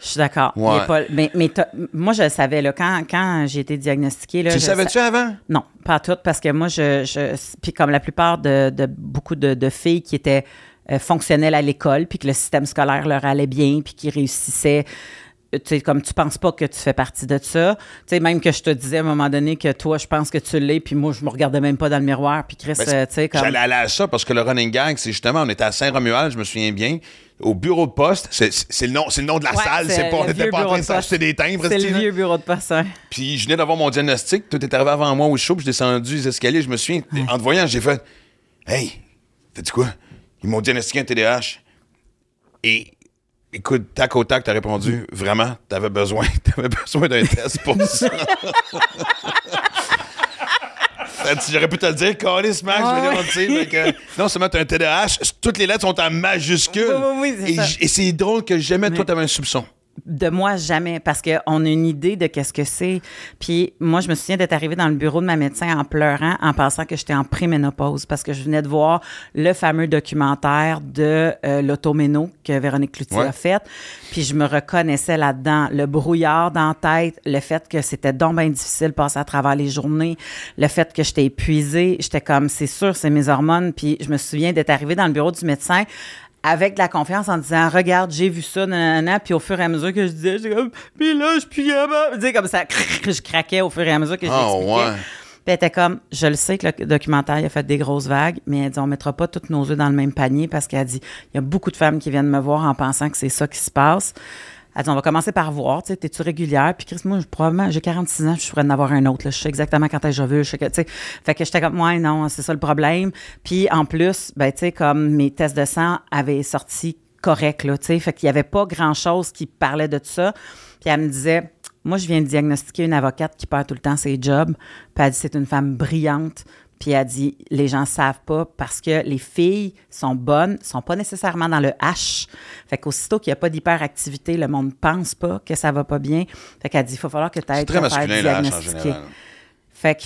Je suis d'accord. Ouais. pas- mais mais moi, je le savais. Là, quand, quand j'ai été diagnostiquée... Là, tu le savais-tu avant? Non, pas tout, parce que moi, je, je puis comme la plupart de, de beaucoup de, de filles qui étaient euh, fonctionnelles à l'école, puis que le système scolaire leur allait bien, puis qui réussissaient, sais, comme tu penses pas que tu fais partie de ça, tu sais, même que je te disais à un moment donné que toi, je pense que tu l'es, puis moi, je me regardais même pas dans le miroir, puis Chris, Ben, euh, tu sais, comme... J'allais aller à ça parce que le running gag, c'est justement, on était à Saint-Romuald, je me souviens bien, au bureau de poste. C'est le, nom- c'est le nom de la Ouais, salle, c'est pas, on n'était pas en train de s'acheter des timbres. C'est le vieux bureau de poste, hein. Puis je venais d'avoir mon diagnostic, tout est arrivé avant moi au show, puis je descendu les escaliers, je me souviens, en te voyant, j'ai fait Hey, t'as dit quoi? Ils m'ont diagnostiqué un TDAH. Et écoute, tac au tac, t'as répondu Vraiment, t'avais besoin, t'avais besoin d'un test pour ça. J'aurais pu te le dire, Calis, Max, je vais Ouais. dire, fait que, non seulement t'as un TDAH, toutes les lettres sont en majuscule. Oui, oui, oui, c'est et ça. j- et c'est drôle que jamais toi t'avais un soupçon. De moi, jamais, parce qu'on a une idée de qu'est-ce que c'est. Puis moi, je me souviens d'être arrivée dans le bureau de ma médecin en pleurant, en pensant que j'étais en préménopause, parce que je venais de voir le fameux documentaire de euh, l'automéno que Véronique Cloutier Ouais. a fait. Puis je me reconnaissais là-dedans. Le brouillard dans la tête, le fait que c'était donc bien difficile de passer à travers les journées, le fait que j'étais épuisée, j'étais comme, c'est sûr, c'est mes hormones. Puis je me souviens d'être arrivée dans le bureau du médecin avec de la confiance en disant regarde j'ai vu ça nanana puis au fur et à mesure que je disais j'étais comme puis là je tu sais comme ça je craquais au fur et à mesure que Ah, j'expliquais ouais. puis elle était comme je le sais que le documentaire il a fait des grosses vagues mais elle dit on mettra pas toutes nos œufs dans le même panier parce qu'elle dit il y a beaucoup de femmes qui viennent me voir en pensant que c'est ça qui se passe elle dit, on va commencer par voir, tu sais, t'es-tu régulière? Puis Chris, moi, probablement, j'ai 46 ans, je pourrais en avoir un autre. Je sais exactement quand je veux, je sais que, tu sais. Fait que j'étais comme, ouais, non, c'est ça le problème. Puis en plus, ben, tu sais, comme mes tests de sang avaient sorti correct, là, tu sais. Fait qu'il y avait pas grand-chose qui parlait de ça. Puis elle me disait, moi, je viens de diagnostiquer une avocate qui perd tout le temps ses jobs. Puis elle dit, c'est une femme brillante. Puis elle dit, les gens savent pas parce que les filles sont bonnes, sont pas nécessairement dans le H. Fait qu'aussitôt qu'il n'y a pas d'hyperactivité, le monde pense pas que ça va pas bien. Fait qu'elle dit, il va falloir que tu ailles te faire diagnostiquer. Fait que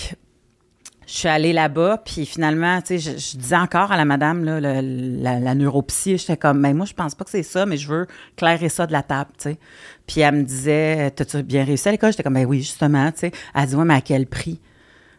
je suis allée là-bas, puis finalement, tu sais, je, je disais encore à la madame, là, le- la, la neuropsy, j'étais comme, mais moi, je pense pas que c'est ça, mais je veux clairer ça de la table, tu sais. Puis elle me disait, t'as-tu bien réussi à l'école? J'étais comme, ben oui, justement, tu sais. Elle dit, ouais, mais à quel prix?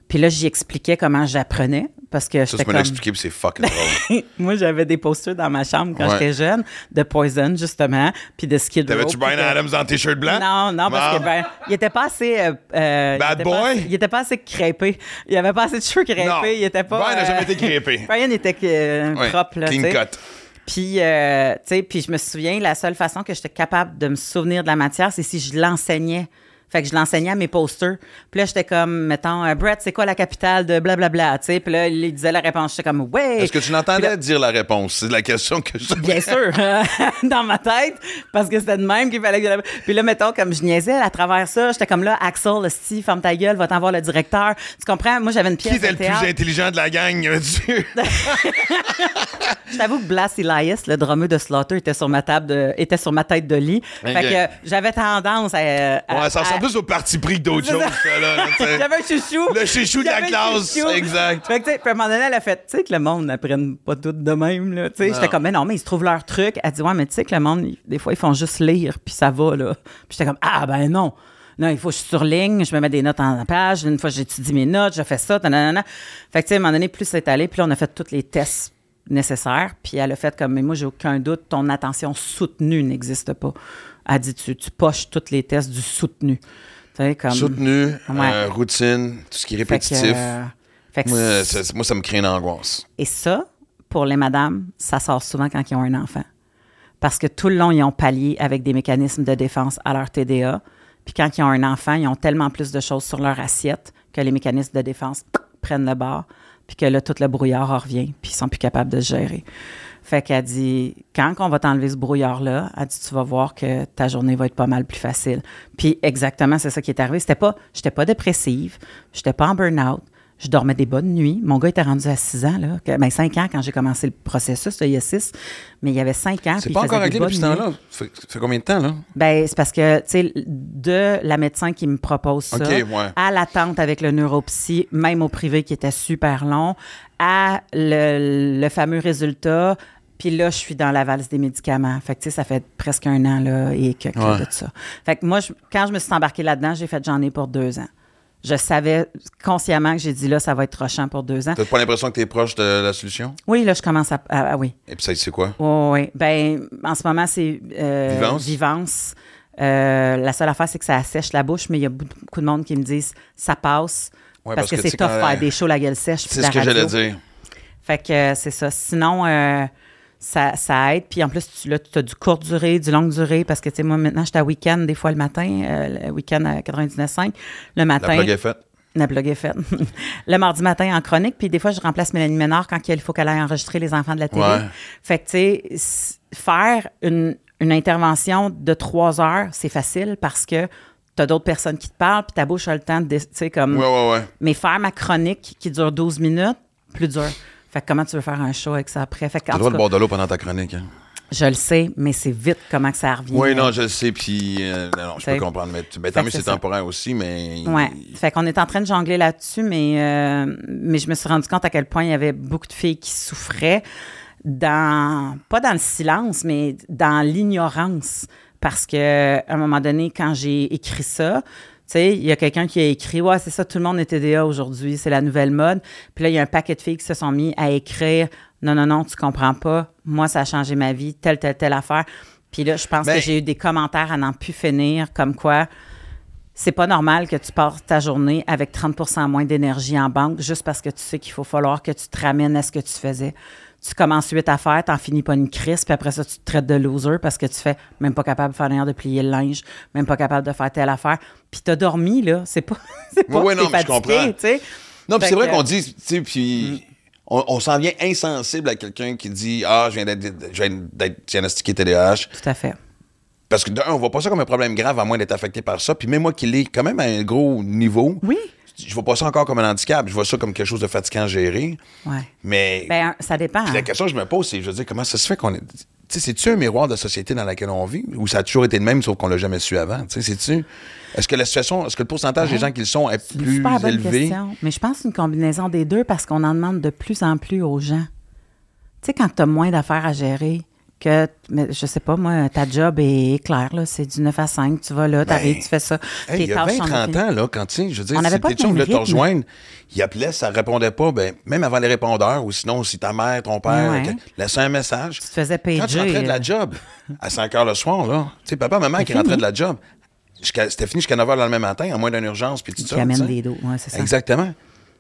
Puis là, j'y expliquais comment j'apprenais, parce que Ça, tu me comme... l'as expliqué, puis c'est fucking drôle. moi, j'avais des posters dans ma chambre quand Ouais. j'étais jeune, de Poison, justement, puis de Skid Row. T'avais-tu Brian Adams dans tes shirts blancs? non, non, parce Ah. que ben, il était pas assez. euh, euh, Bad il était pas boy? il était pas assez crêpé. Il avait pas assez de cheveux crêpés. Non. Il était pas. Brian n'a euh, jamais été crêpé. Brian était euh, Ouais, propre, là. Clean tu sais. cut. Puis, euh, tu sais, puis je me souviens, la seule façon que j'étais capable de me souvenir de la matière, c'est si je l'enseignais Fait que je l'enseignais à mes posters. Puis là, j'étais comme, mettons, euh, Brett, c'est quoi la capitale de blablabla, tu sais? Puis là, il disait la réponse. J'étais comme, ouais. Est-ce que tu l'entendais dire la réponse? C'est la question que je... Bien sûr, dans ma tête, parce que c'était de même qu'il fallait que je... Puis là, mettons, comme je niaisais à travers ça, j'étais comme là, Axel, Steve, ferme ta gueule, va-t'en voir le directeur. Tu comprends? Moi, j'avais une pièce Qui était le plus intelligent de la gang? tu- Je t'avoue que Blas Elias, le drummer de Slaughter, était sur ma table de, était sur ma tête de lit. Ok. Fait que j'avais tendance à. à- Ouais, ça à- plus au parti pris que d'autres choses, ça. là. J'avais un chouchou. Le chouchou de la classe, exact. Fait que, tu sais, puis à un moment donné, elle a fait, tu sais, que le monde n'apprenne pas tout de même, là. Tu sais, j'étais comme, mais non, mais ils se trouvent leur truc. Elle dit, ouais, mais tu sais que le monde, des fois, ils font juste lire, puis ça va, là. Puis j'étais comme, ah, ben non. Non, il faut que je surligne, je me mets des notes en page. Une fois, j'étudie mes notes, je fais ça, nanana. Fait que, tu sais, à un moment donné, plus c'est allé, puis là, on a fait tous les tests nécessaires. Puis elle a fait comme, mais moi, j'ai aucun doute, ton attention soutenue n'existe pas. Elle dit, tu, tu poches tous les tests du soutenu. Comme. Soutenu, Ouais. euh, routine, tout ce qui est Fait que, répétitif. euh, fait que Moi, ça, moi, ça me crée une angoisse. Et ça, pour les madames, ça sort souvent quand ils ont un enfant. Parce que tout le long, ils ont pallié avec des mécanismes de défense à leur TDA. Puis quand ils ont un enfant, ils ont tellement plus de choses sur leur assiette que les mécanismes de défense prennent le bord. Puis que là, tout le brouillard en revient. Puis ils sont plus capables de se gérer. Fait qu'elle dit, quand on va t'enlever ce brouillard-là, elle dit, tu vas voir que ta journée va être pas mal plus facile. Puis exactement, c'est ça qui est arrivé. C'était pas, j'étais pas dépressive, j'étais pas en burn-out, je dormais des bonnes nuits. Mon gars était rendu à 6 ans, là. que- Ben, 5 ans quand j'ai commencé le processus, là, il y a 6. Mais il y avait 5 ans. C'est pas il encore réglé depuis ce temps-là? Ça fait, combien de temps, là? Ben, c'est parce que, tu sais, de la médecin qui me propose ça, ouais. à l'attente avec le neuropsy, même au privé qui était super long, à le, le fameux résultat, puis là, je suis dans la valse des médicaments. Fait que, tu sais, ça fait presque un an, là, et que, que Ouais. de ça. Fait que moi, je- quand je me suis embarquée là-dedans, j'ai fait j'en ai pour deux ans. Je savais consciemment que j'ai dit là, ça va être rochant pour deux ans. T'as pas l'impression que t'es proche de la solution? Oui, là, je commence à. à- ah oui. Et puis ça, c'est quoi? Oui, oui. Ben, en ce moment, c'est euh, Vivance? Vivance. Euh, la seule affaire, c'est que ça assèche la bouche, mais il y a beaucoup de monde qui me disent ça passe. Ouais, parce, que, tu c'est tough quand- faire des shows la gueule sèche. C'est ce que j'allais dire. Fait que euh, c'est ça. Sinon, euh, ça, ça aide. Puis en plus, tu as du court durée, du longue durée, parce que, tu sais, moi, maintenant, j'étais à week-end, des fois le matin, euh, le week-end à 99.5. Le matin. La plug est faite. La blog est faite. le mardi matin en chronique, puis des fois, je remplace Mélanie Ménard quand il faut qu'elle aille enregistrer les enfants de la télé. Ouais. Fait que, tu sais, faire une, une intervention de trois heures, c'est facile parce que tu as d'autres personnes qui te parlent, puis ta bouche a le temps de, tu sais, comme... Ouais, ouais, ouais. Mais faire ma chronique qui dure 12 minutes, plus dur. Fait que comment tu veux faire un show avec ça après? Fait que, T'as en le boire de l'eau pendant ta chronique. Hein? je le sais, mais c'est vite comment que ça revient. Oui, non, je le sais, puis euh, non, je peux comprendre. Mais, ben, Fait tant mieux, c'est temporaire aussi, mais. Ouais. Fait qu'on est en train de jongler là-dessus, mais, euh, mais je me suis rendu compte à quel point il y avait beaucoup de filles qui souffraient dans, pas dans le silence, mais dans l'ignorance. Parce que, à un moment donné, quand j'ai écrit ça, tu sais, il y a quelqu'un qui a écrit Ouais, c'est ça, tout le monde est TDA aujourd'hui, c'est la nouvelle mode. Puis là, il y a un paquet de filles qui se sont mis à écrire Non, non, non, tu comprends pas. Moi, ça a changé ma vie, telle, telle, telle affaire. Puis là, je pense Ben- que j'ai eu des commentaires à n'en plus finir, comme quoi c'est pas normal que tu passes ta journée avec 30% moins d'énergie en banque juste parce que tu sais qu'il faut falloir que tu te ramènes à ce que tu faisais. Tu commences huit affaires, t'en finis pas une crise, puis après ça, tu te traites de loser parce que tu fais même pas capable de faire l'air de plier le linge, même pas capable de faire telle affaire. Puis t'as dormi, là. C'est pas. c'est pas Ouais, que non, je comprends. tu sais. Non, puis c'est vrai qu'on dit, tu sais, puis on, on s'en vient insensible à quelqu'un qui dit Ah, je viens d'être je viens d'être diagnostiqué TDAH. Tout à fait. Parce que d'un, on voit pas ça comme un problème grave à moins d'être affecté par ça. Puis même moi qui l'ai quand même à un gros niveau, Oui. Je vois pas ça encore comme un handicap. Je vois ça comme quelque chose de fatigant à gérer. Ouais. Mais Ben, ça dépend. la question que je me pose, c'est, je veux dire, comment ça se fait qu'on est. Tu sais, c'est-tu un miroir de la société dans laquelle on vit ou ça a toujours été le même, sauf qu'on l'a jamais su avant? Tu sais, c'est-tu. Est-ce que la situation, est-ce que le pourcentage des gens qui le sont est plus élevé? question. Mais je pense une combinaison des deux parce qu'on en demande de plus en plus aux gens. Tu sais, quand tu as moins d'affaires à gérer, que, mais je sais pas, moi, ta job est claire, là, c'est du 9 à 5, tu vas là, t'arrives, Ben, tu fais ça. Hey, il y a tâches 20, sont 30 infinies. ans, là, quand tu sais, je veux dire, si tes chums te rejoindre, ils appelaient, ça répondait pas, ben, même avant les répondeurs, ou sinon, si ta mère, ton père, Ouais. laissait un message. Tu te faisais pager. Quand tu rentrais de la euh, job, à 5 heures le soir, là, tu sais, papa, maman qui rentrait de la job, c'était fini jusqu'à 9 heures le lendemain matin, à moins d'une urgence, puis tout Qui ça. amène tu sais. des dos, ouais, c'est ça. Exactement.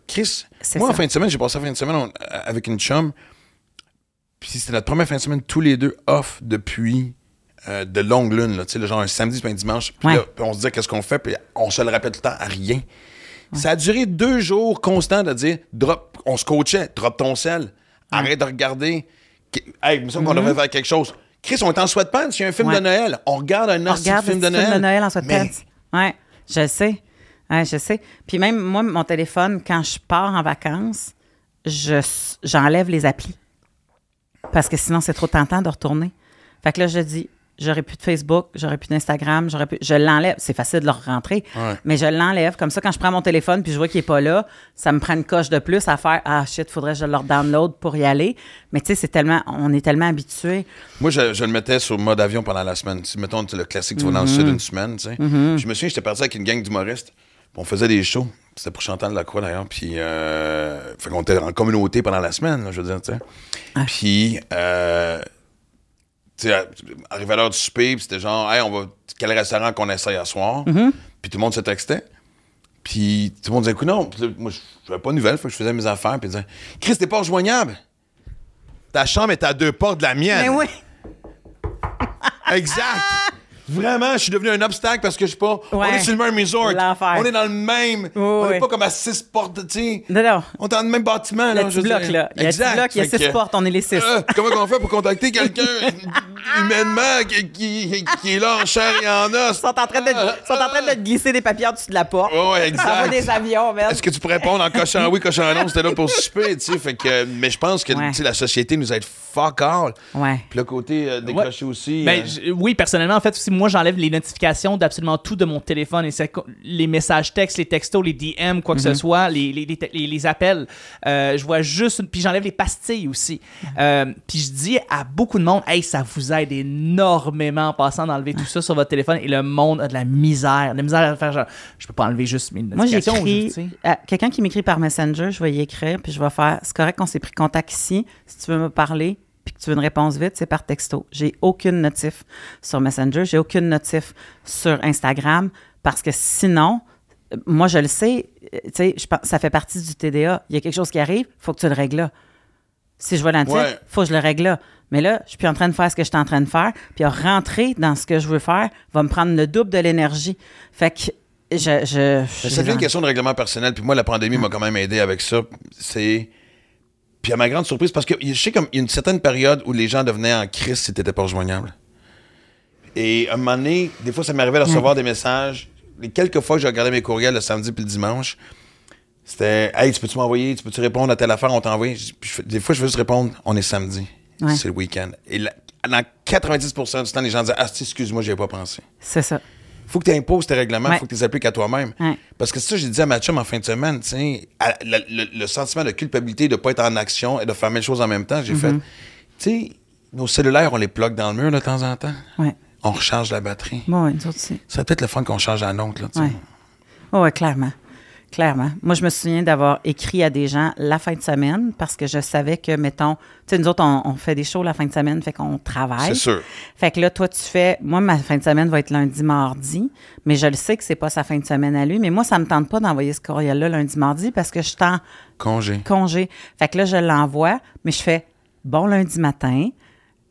Chris, moi, en fin de semaine, j'ai passé la fin de semaine on- avec une chum, puis c'était notre première fin de semaine tous les deux off depuis euh, de longue lune, là, tu sais, le genre un samedi puis un dimanche. Puis Ouais. là, puis on se dit qu'est-ce qu'on fait, puis on se le répète tout le temps à rien. Ça a duré deux jours constants de dire, drop, on se coachait, drop ton sel, arrête de regarder. Hey, il me semble qu'on devrait faire quelque chose. Chris, on est en sweatpants, il y a un film Mm-hmm. De Noël. On regarde un de film le de film Noël. de Noël en sweatpants. Mais- Ouais, je sais. Ouais, je sais. Puis même moi, mon téléphone, quand je pars en vacances, je j'enlève les applis. Parce que sinon, c'est trop tentant de retourner. Fait que là, je dis, j'aurais plus de Facebook, j'aurais plus d'Instagram, j'aurais plus. Je l'enlève. C'est facile de le rentrer. Ouais. Mais je l'enlève. Comme ça, quand je prends mon téléphone puis je vois qu'il est pas là, ça me prend une coche de plus à faire. Ah shit, faudrait que je le download pour y aller. Mais tu sais, c'est tellement. On est tellement habitués. Moi, je, je le mettais sur mode avion pendant la semaine. Mettons, le classique, tu vas dans le Mm-hmm. sud une semaine, tu sais. Puis Je me souviens, j'étais parti avec une gang d'humoristes. On faisait des shows. C'était pour Chantal Lacroix, d'ailleurs. Puis, euh, fait qu'on était en communauté pendant la semaine, là, je veux dire, tu sais. Puis, euh, tu sais, arrivé à l'heure du souper, puis c'était genre, hey, on va, quel restaurant qu'on essaye à soir? Puis tout le monde se textait. Puis tout le monde disait, écoute, non. Moi, je n'avais pas de nouvelles, fait que je faisais mes affaires. Puis ils disaient, Chris, t'es pas rejoignable. Ta chambre est à deux portes de la mienne. Mais oui. Exact. Vraiment, je suis devenu un obstacle parce que je suis pas. On Ouais. est sur le même resort. On est dans le même. on n'est oui. pas comme à six portes, tu sais. Non, non. On est dans le même bâtiment, là. Le petit bloc, dire. là. Il y a Exact. bloc, il y a six que, portes, on est les six. euh, comment on fait pour contacter quelqu'un humainement qui, qui, qui est là en chair et en os? Ils sont en train de, ils sont en train de te glisser des papiers en dessous de la porte. Ouais, ouais, Ça va exact. des avions, merde. Est-ce que tu pourrais répondre en cochant oui, cochant non? C'était là pour souper, tu sais. Fait que, mais je pense que Ouais. tu sais, la société nous aide fuck all. Ouais. Puis le côté euh, décroché aussi. Ben, euh, oui, personnellement, en fait, aussi, moi, j'enlève les notifications d'absolument tout de mon téléphone. Et les messages textes, les textos, les DM, quoi que ce soit, les, les, les, appels. Euh, je vois juste. une- Puis j'enlève les pastilles aussi. Euh, puis je dis à beaucoup de monde, hey, ça vous aide énormément en passant d'enlever tout ça sur votre téléphone. Et le monde a de la misère. De la misère à faire genre, je peux pas enlever juste mes Moi, notifications. j'écris. sais. à Quelqu'un qui m'écrit par Messenger, je vais y écrire, puis je vais faire c'est correct qu'on s'est pris contact ici. Si tu veux me parler, puis que tu veux une réponse vite, c'est par texto. J'ai aucune notif sur Messenger, j'ai aucune notif sur Instagram, parce que sinon, euh, moi, je le sais, euh, tu sais, ça fait partie du TDA. Il y a quelque chose qui arrive, il faut que tu le règles là. Si je vois l'antique, il Ouais. faut que je le règle là. Mais là, je suis plus en train de faire ce que je suis en train de faire. Puis rentrer dans ce que je veux faire va me prendre le double de l'énergie. Fait que je. je, Mais je- ça devient une question de règlement personnel. Puis moi, la pandémie m'a quand même aidé avec ça. C'est. Puis à ma grande surprise, parce que je sais comme il y a une certaine période où les gens devenaient en crise si t'étais pas rejoignable. Et à un moment donné, des fois, ça m'arrivait de recevoir des messages. Les quelques fois que j'ai regardé mes courriels le samedi puis le dimanche, c'était Hey, tu peux-tu m'envoyer, tu peux-tu répondre à telle affaire, on fais- Des fois, je veux juste répondre On est samedi. Ouais. C'est le week-end. Et dans 90% du temps, les gens disent Ah, excuse-moi, j'y avais pas pensé C'est ça. Faut que tu imposes tes règlements, Ouais. faut que tu les appliques à toi-même. Ouais. Parce que ça, j'ai dit à ma chum en fin de semaine, tu sais, à- le, le- le sentiment de culpabilité de ne pas être en action et de faire mille choses en même temps, j'ai fait, tu sais, nos cellulaires, on les plug dans le mur de temps en temps. Ouais. On recharge la batterie. Bon, ouais, nous autres aussi. C'est peut-être le fun qu'on change la nôtre, là, tu sais. Ouais. Oh, ouais, clairement. Clairement. Moi, je me souviens d'avoir écrit à des gens la fin de semaine parce que je savais que, mettons, tu sais, nous autres, on, on fait des shows la fin de semaine, fait qu'on travaille. C'est sûr. Fait que là, toi, tu fais. Moi, ma fin de semaine va être lundi, mardi, mais je le sais que c'est pas sa fin de semaine à lui. Mais moi, ça me tente pas d'envoyer ce courriel-là lundi, mardi parce que je suis en Congé. congé. Fait que là, je l'envoie, mais je fais bon lundi matin.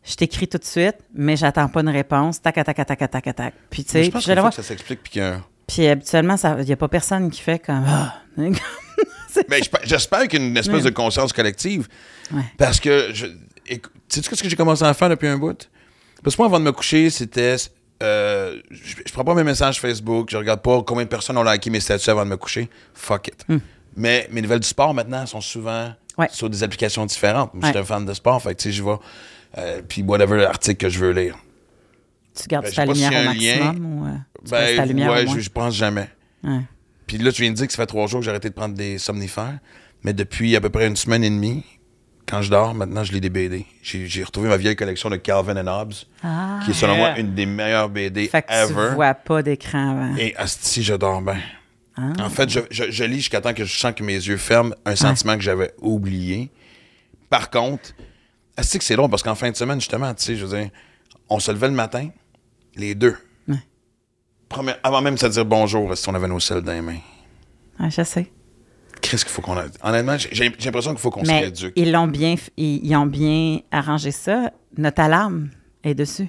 Je t'écris tout de suite, mais j'attends pas une réponse. Tac, tac, tac, tac, tac, tac. Puis, tu sais, Je pense je faut que ça s'explique puis que... Puis habituellement, il n'y a pas personne qui fait comme. Ah. Mais j'espère- qu'il y a une espèce Ouais. de conscience collective. Ouais. Parce que, je, sais-tu ce que j'ai commencé à faire depuis un bout? Parce que moi, avant de me coucher, c'était. euh, je, je prends pas mes messages Facebook, je regarde pas combien de personnes ont liké mes statuts avant de me coucher. Fuck it. Mais mes nouvelles du sport maintenant sont souvent Hmm. Ouais. sur des applications différentes. Moi, Je suis un fan de sport, fait que tu sais, je vais. euh, puis whatever article que je veux lire. Tu gardes Ben, je ta sais pas lumière a au un lien. maximum ou euh, tu passes ta Ben, lumière ouais, au moins? je, je pense jamais. Ouais. Puis là, tu viens de dire que ça fait trois jours que j'ai arrêté de prendre des somnifères. Mais depuis à peu près une semaine et demie, quand je dors, maintenant, je lis des BD. J'ai retrouvé ma vieille collection de Calvin and Hobbes, Ah. qui est selon moi une des meilleures BD Fait que ever. tu vois pas d'écran avant. Et asti, je dors bien. Ah. En fait, je, je- je lis jusqu'à temps que je sens que mes yeux ferment un sentiment que j'avais oublié. Par contre, asti que c'est drôle parce qu'en fin de semaine, justement, tu sais, je veux dire, on se levait le matin, les deux. Ouais. Première- avant même de se dire bonjour, si on avait nos selles dans les mains. Ouais, je sais. Qu'est-ce qu'il faut qu'on a. Honnêtement, j'ai l'impression qu'il faut qu'on se rééduque. ils l'ont bien, ils, ils ont bien arrangé ça. Notre alarme est dessus.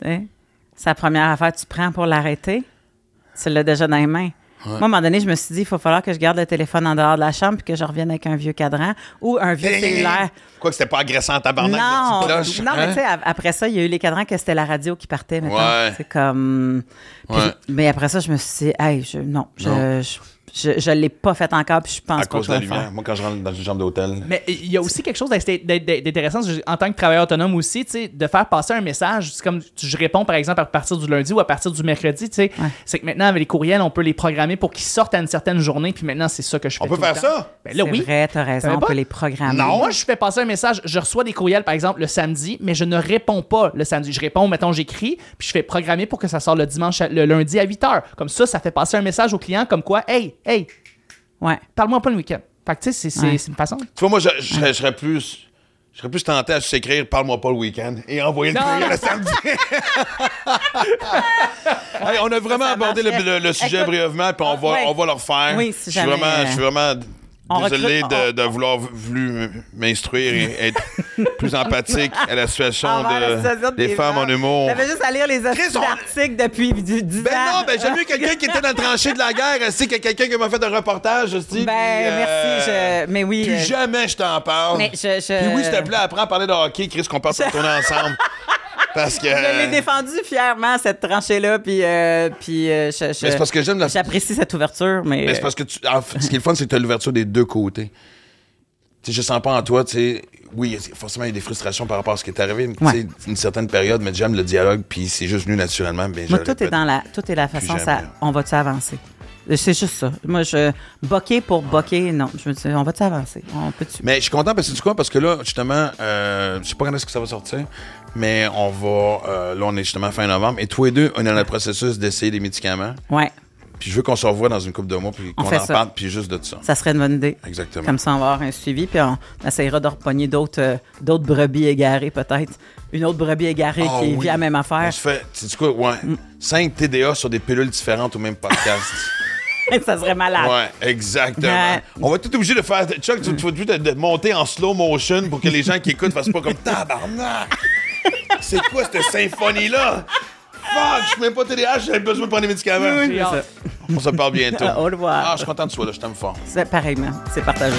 C'est la première affaire que tu prends pour l'arrêter. Tu l'as déjà dans les mains. Moi, à un moment donné, je me suis dit, il faut falloir que je garde le téléphone en dehors de la chambre puis que je revienne avec un vieux cadran ou un vieux cellulaire. Quoi que c'était pas agressant en tabarnak. Non, de cloche, non mais hein? tu sais, après ça, il y a eu les cadrans que c'était la radio qui partait. mettons. Ouais. C'est comme. Puis- Ouais. Mais après ça, je me suis dit, hey, je, non, je, Non. je, je, je l'ai pas fait encore, puis je pense À pas cause que de la faire. lumière. Moi, quand je rentre dans une chambre d'hôtel. Mais il y a aussi quelque chose d'int- d'int- d'intéressant en tant que travailleur autonome aussi, tu sais, de faire passer un message. C'est comme tu- je réponds par exemple à partir du lundi ou à partir du mercredi, tu sais. Ouais. C'est que maintenant avec les courriels, on peut les programmer pour qu'ils sortent à une certaine journée. Puis maintenant, c'est ça que je fais. On peut tout le faire temps. ça? Ben là, C'est oui. vrai, t'as raison, Savais on pas? peut les programmer. Non. Moi, je fais passer un message. Je reçois des courriels, par exemple, le samedi, mais je ne réponds pas le samedi. Je réponds, mettons, j'écris, puis je fais programmer pour que ça sorte le dimanche, le lundi à 8 h. Comme ça, ça fait passer un message au client comme quoi, hey, hey, Ouais. parle-moi pas le week-end. Fait que, tu sais, c'est- c'est Ouais. une façon. Tu vois, moi, je, je serais- je serais plus. Je serais plus tenté à juste écrire Parle-moi pas le week-end et envoyer le non. le samedi. Hey, on a vraiment Ça abordé le, marcherait. le- le sujet Écoute, brièvement, puis on va, ouais. on va le refaire. Oui, si je suis jamais, vraiment, je suis vraiment on désolé recrute- de, de vouloir voulu m'instruire et être plus empathique à la situation la des des femmes en humour. T'avais juste à lire les articles depuis du- 10 Ben ans. non, ben j'aime mieux quelqu'un qui était dans le tranché de la guerre, c'est que quelqu'un qui m'a fait un reportage, je dis. Ben, merci, je- mais oui, Plus euh, jamais je t'en parle. Mais je- je- Puis oui, s'il te plaît, apprends à parler de hockey, Chris, qu'on peut retourner ensemble. Parce que. Je l'ai défendu fièrement, cette tranchée-là, puis, euh, puis euh, je- je- Mais parce que j'aime la. j'apprécie cette ouverture, mais... Mais c'est parce que tu. ce qui est le fun, c'est que tu as l'ouverture des deux côtés. Tu sais, je sens pas en toi, tu sais. Oui, forcément, il y a des frustrations par rapport à ce qui est arrivé, tu Ouais. sais, une certaine période, mais j'aime le dialogue, puis c'est juste venu naturellement. Moi, tout est dans la, tout est la façon, ça, on va-tu avancer? C'est juste ça. Moi, je, boquer pour boquer, non. Je me dis, on va-tu avancer? On peut-tu? Mais je suis content parce que tu quoi parce que là justement euh, je sais pas quand est-ce que ça va sortir mais on va euh, là on est justement fin novembre et tous les deux on est dans le processus d'essayer des médicaments Ouais, puis je veux qu'on se revoie dans une couple de mois puis On qu'on en ça. parle puis juste de ça ça serait une bonne idée. exactement Comme ça, on va avoir un suivi, puis on essaiera de repogner d'autres, euh, d'autres brebis égarées, peut-être. Une autre brebis égarée Ah qui oui. vit la même on affaire. se fait tu sais quoi? Ouais Mm. 5 TDA sur des pilules différentes au même podcast ça serait malade. ouais exactement on va tout obligé de faire Chuck tu, vas obligé de, de monter en slow motion pour que les gens qui écoutent fassent pas comme tabarnak c'est quoi cette symphonie-là? Fuck, je suis même pas TDAH, j'avais besoin de prendre des médicaments. Oui. On se parle bientôt. Au revoir. Ah, je suis content de toi, là, je t'aime fort. C'est pareillement, c'est partagé.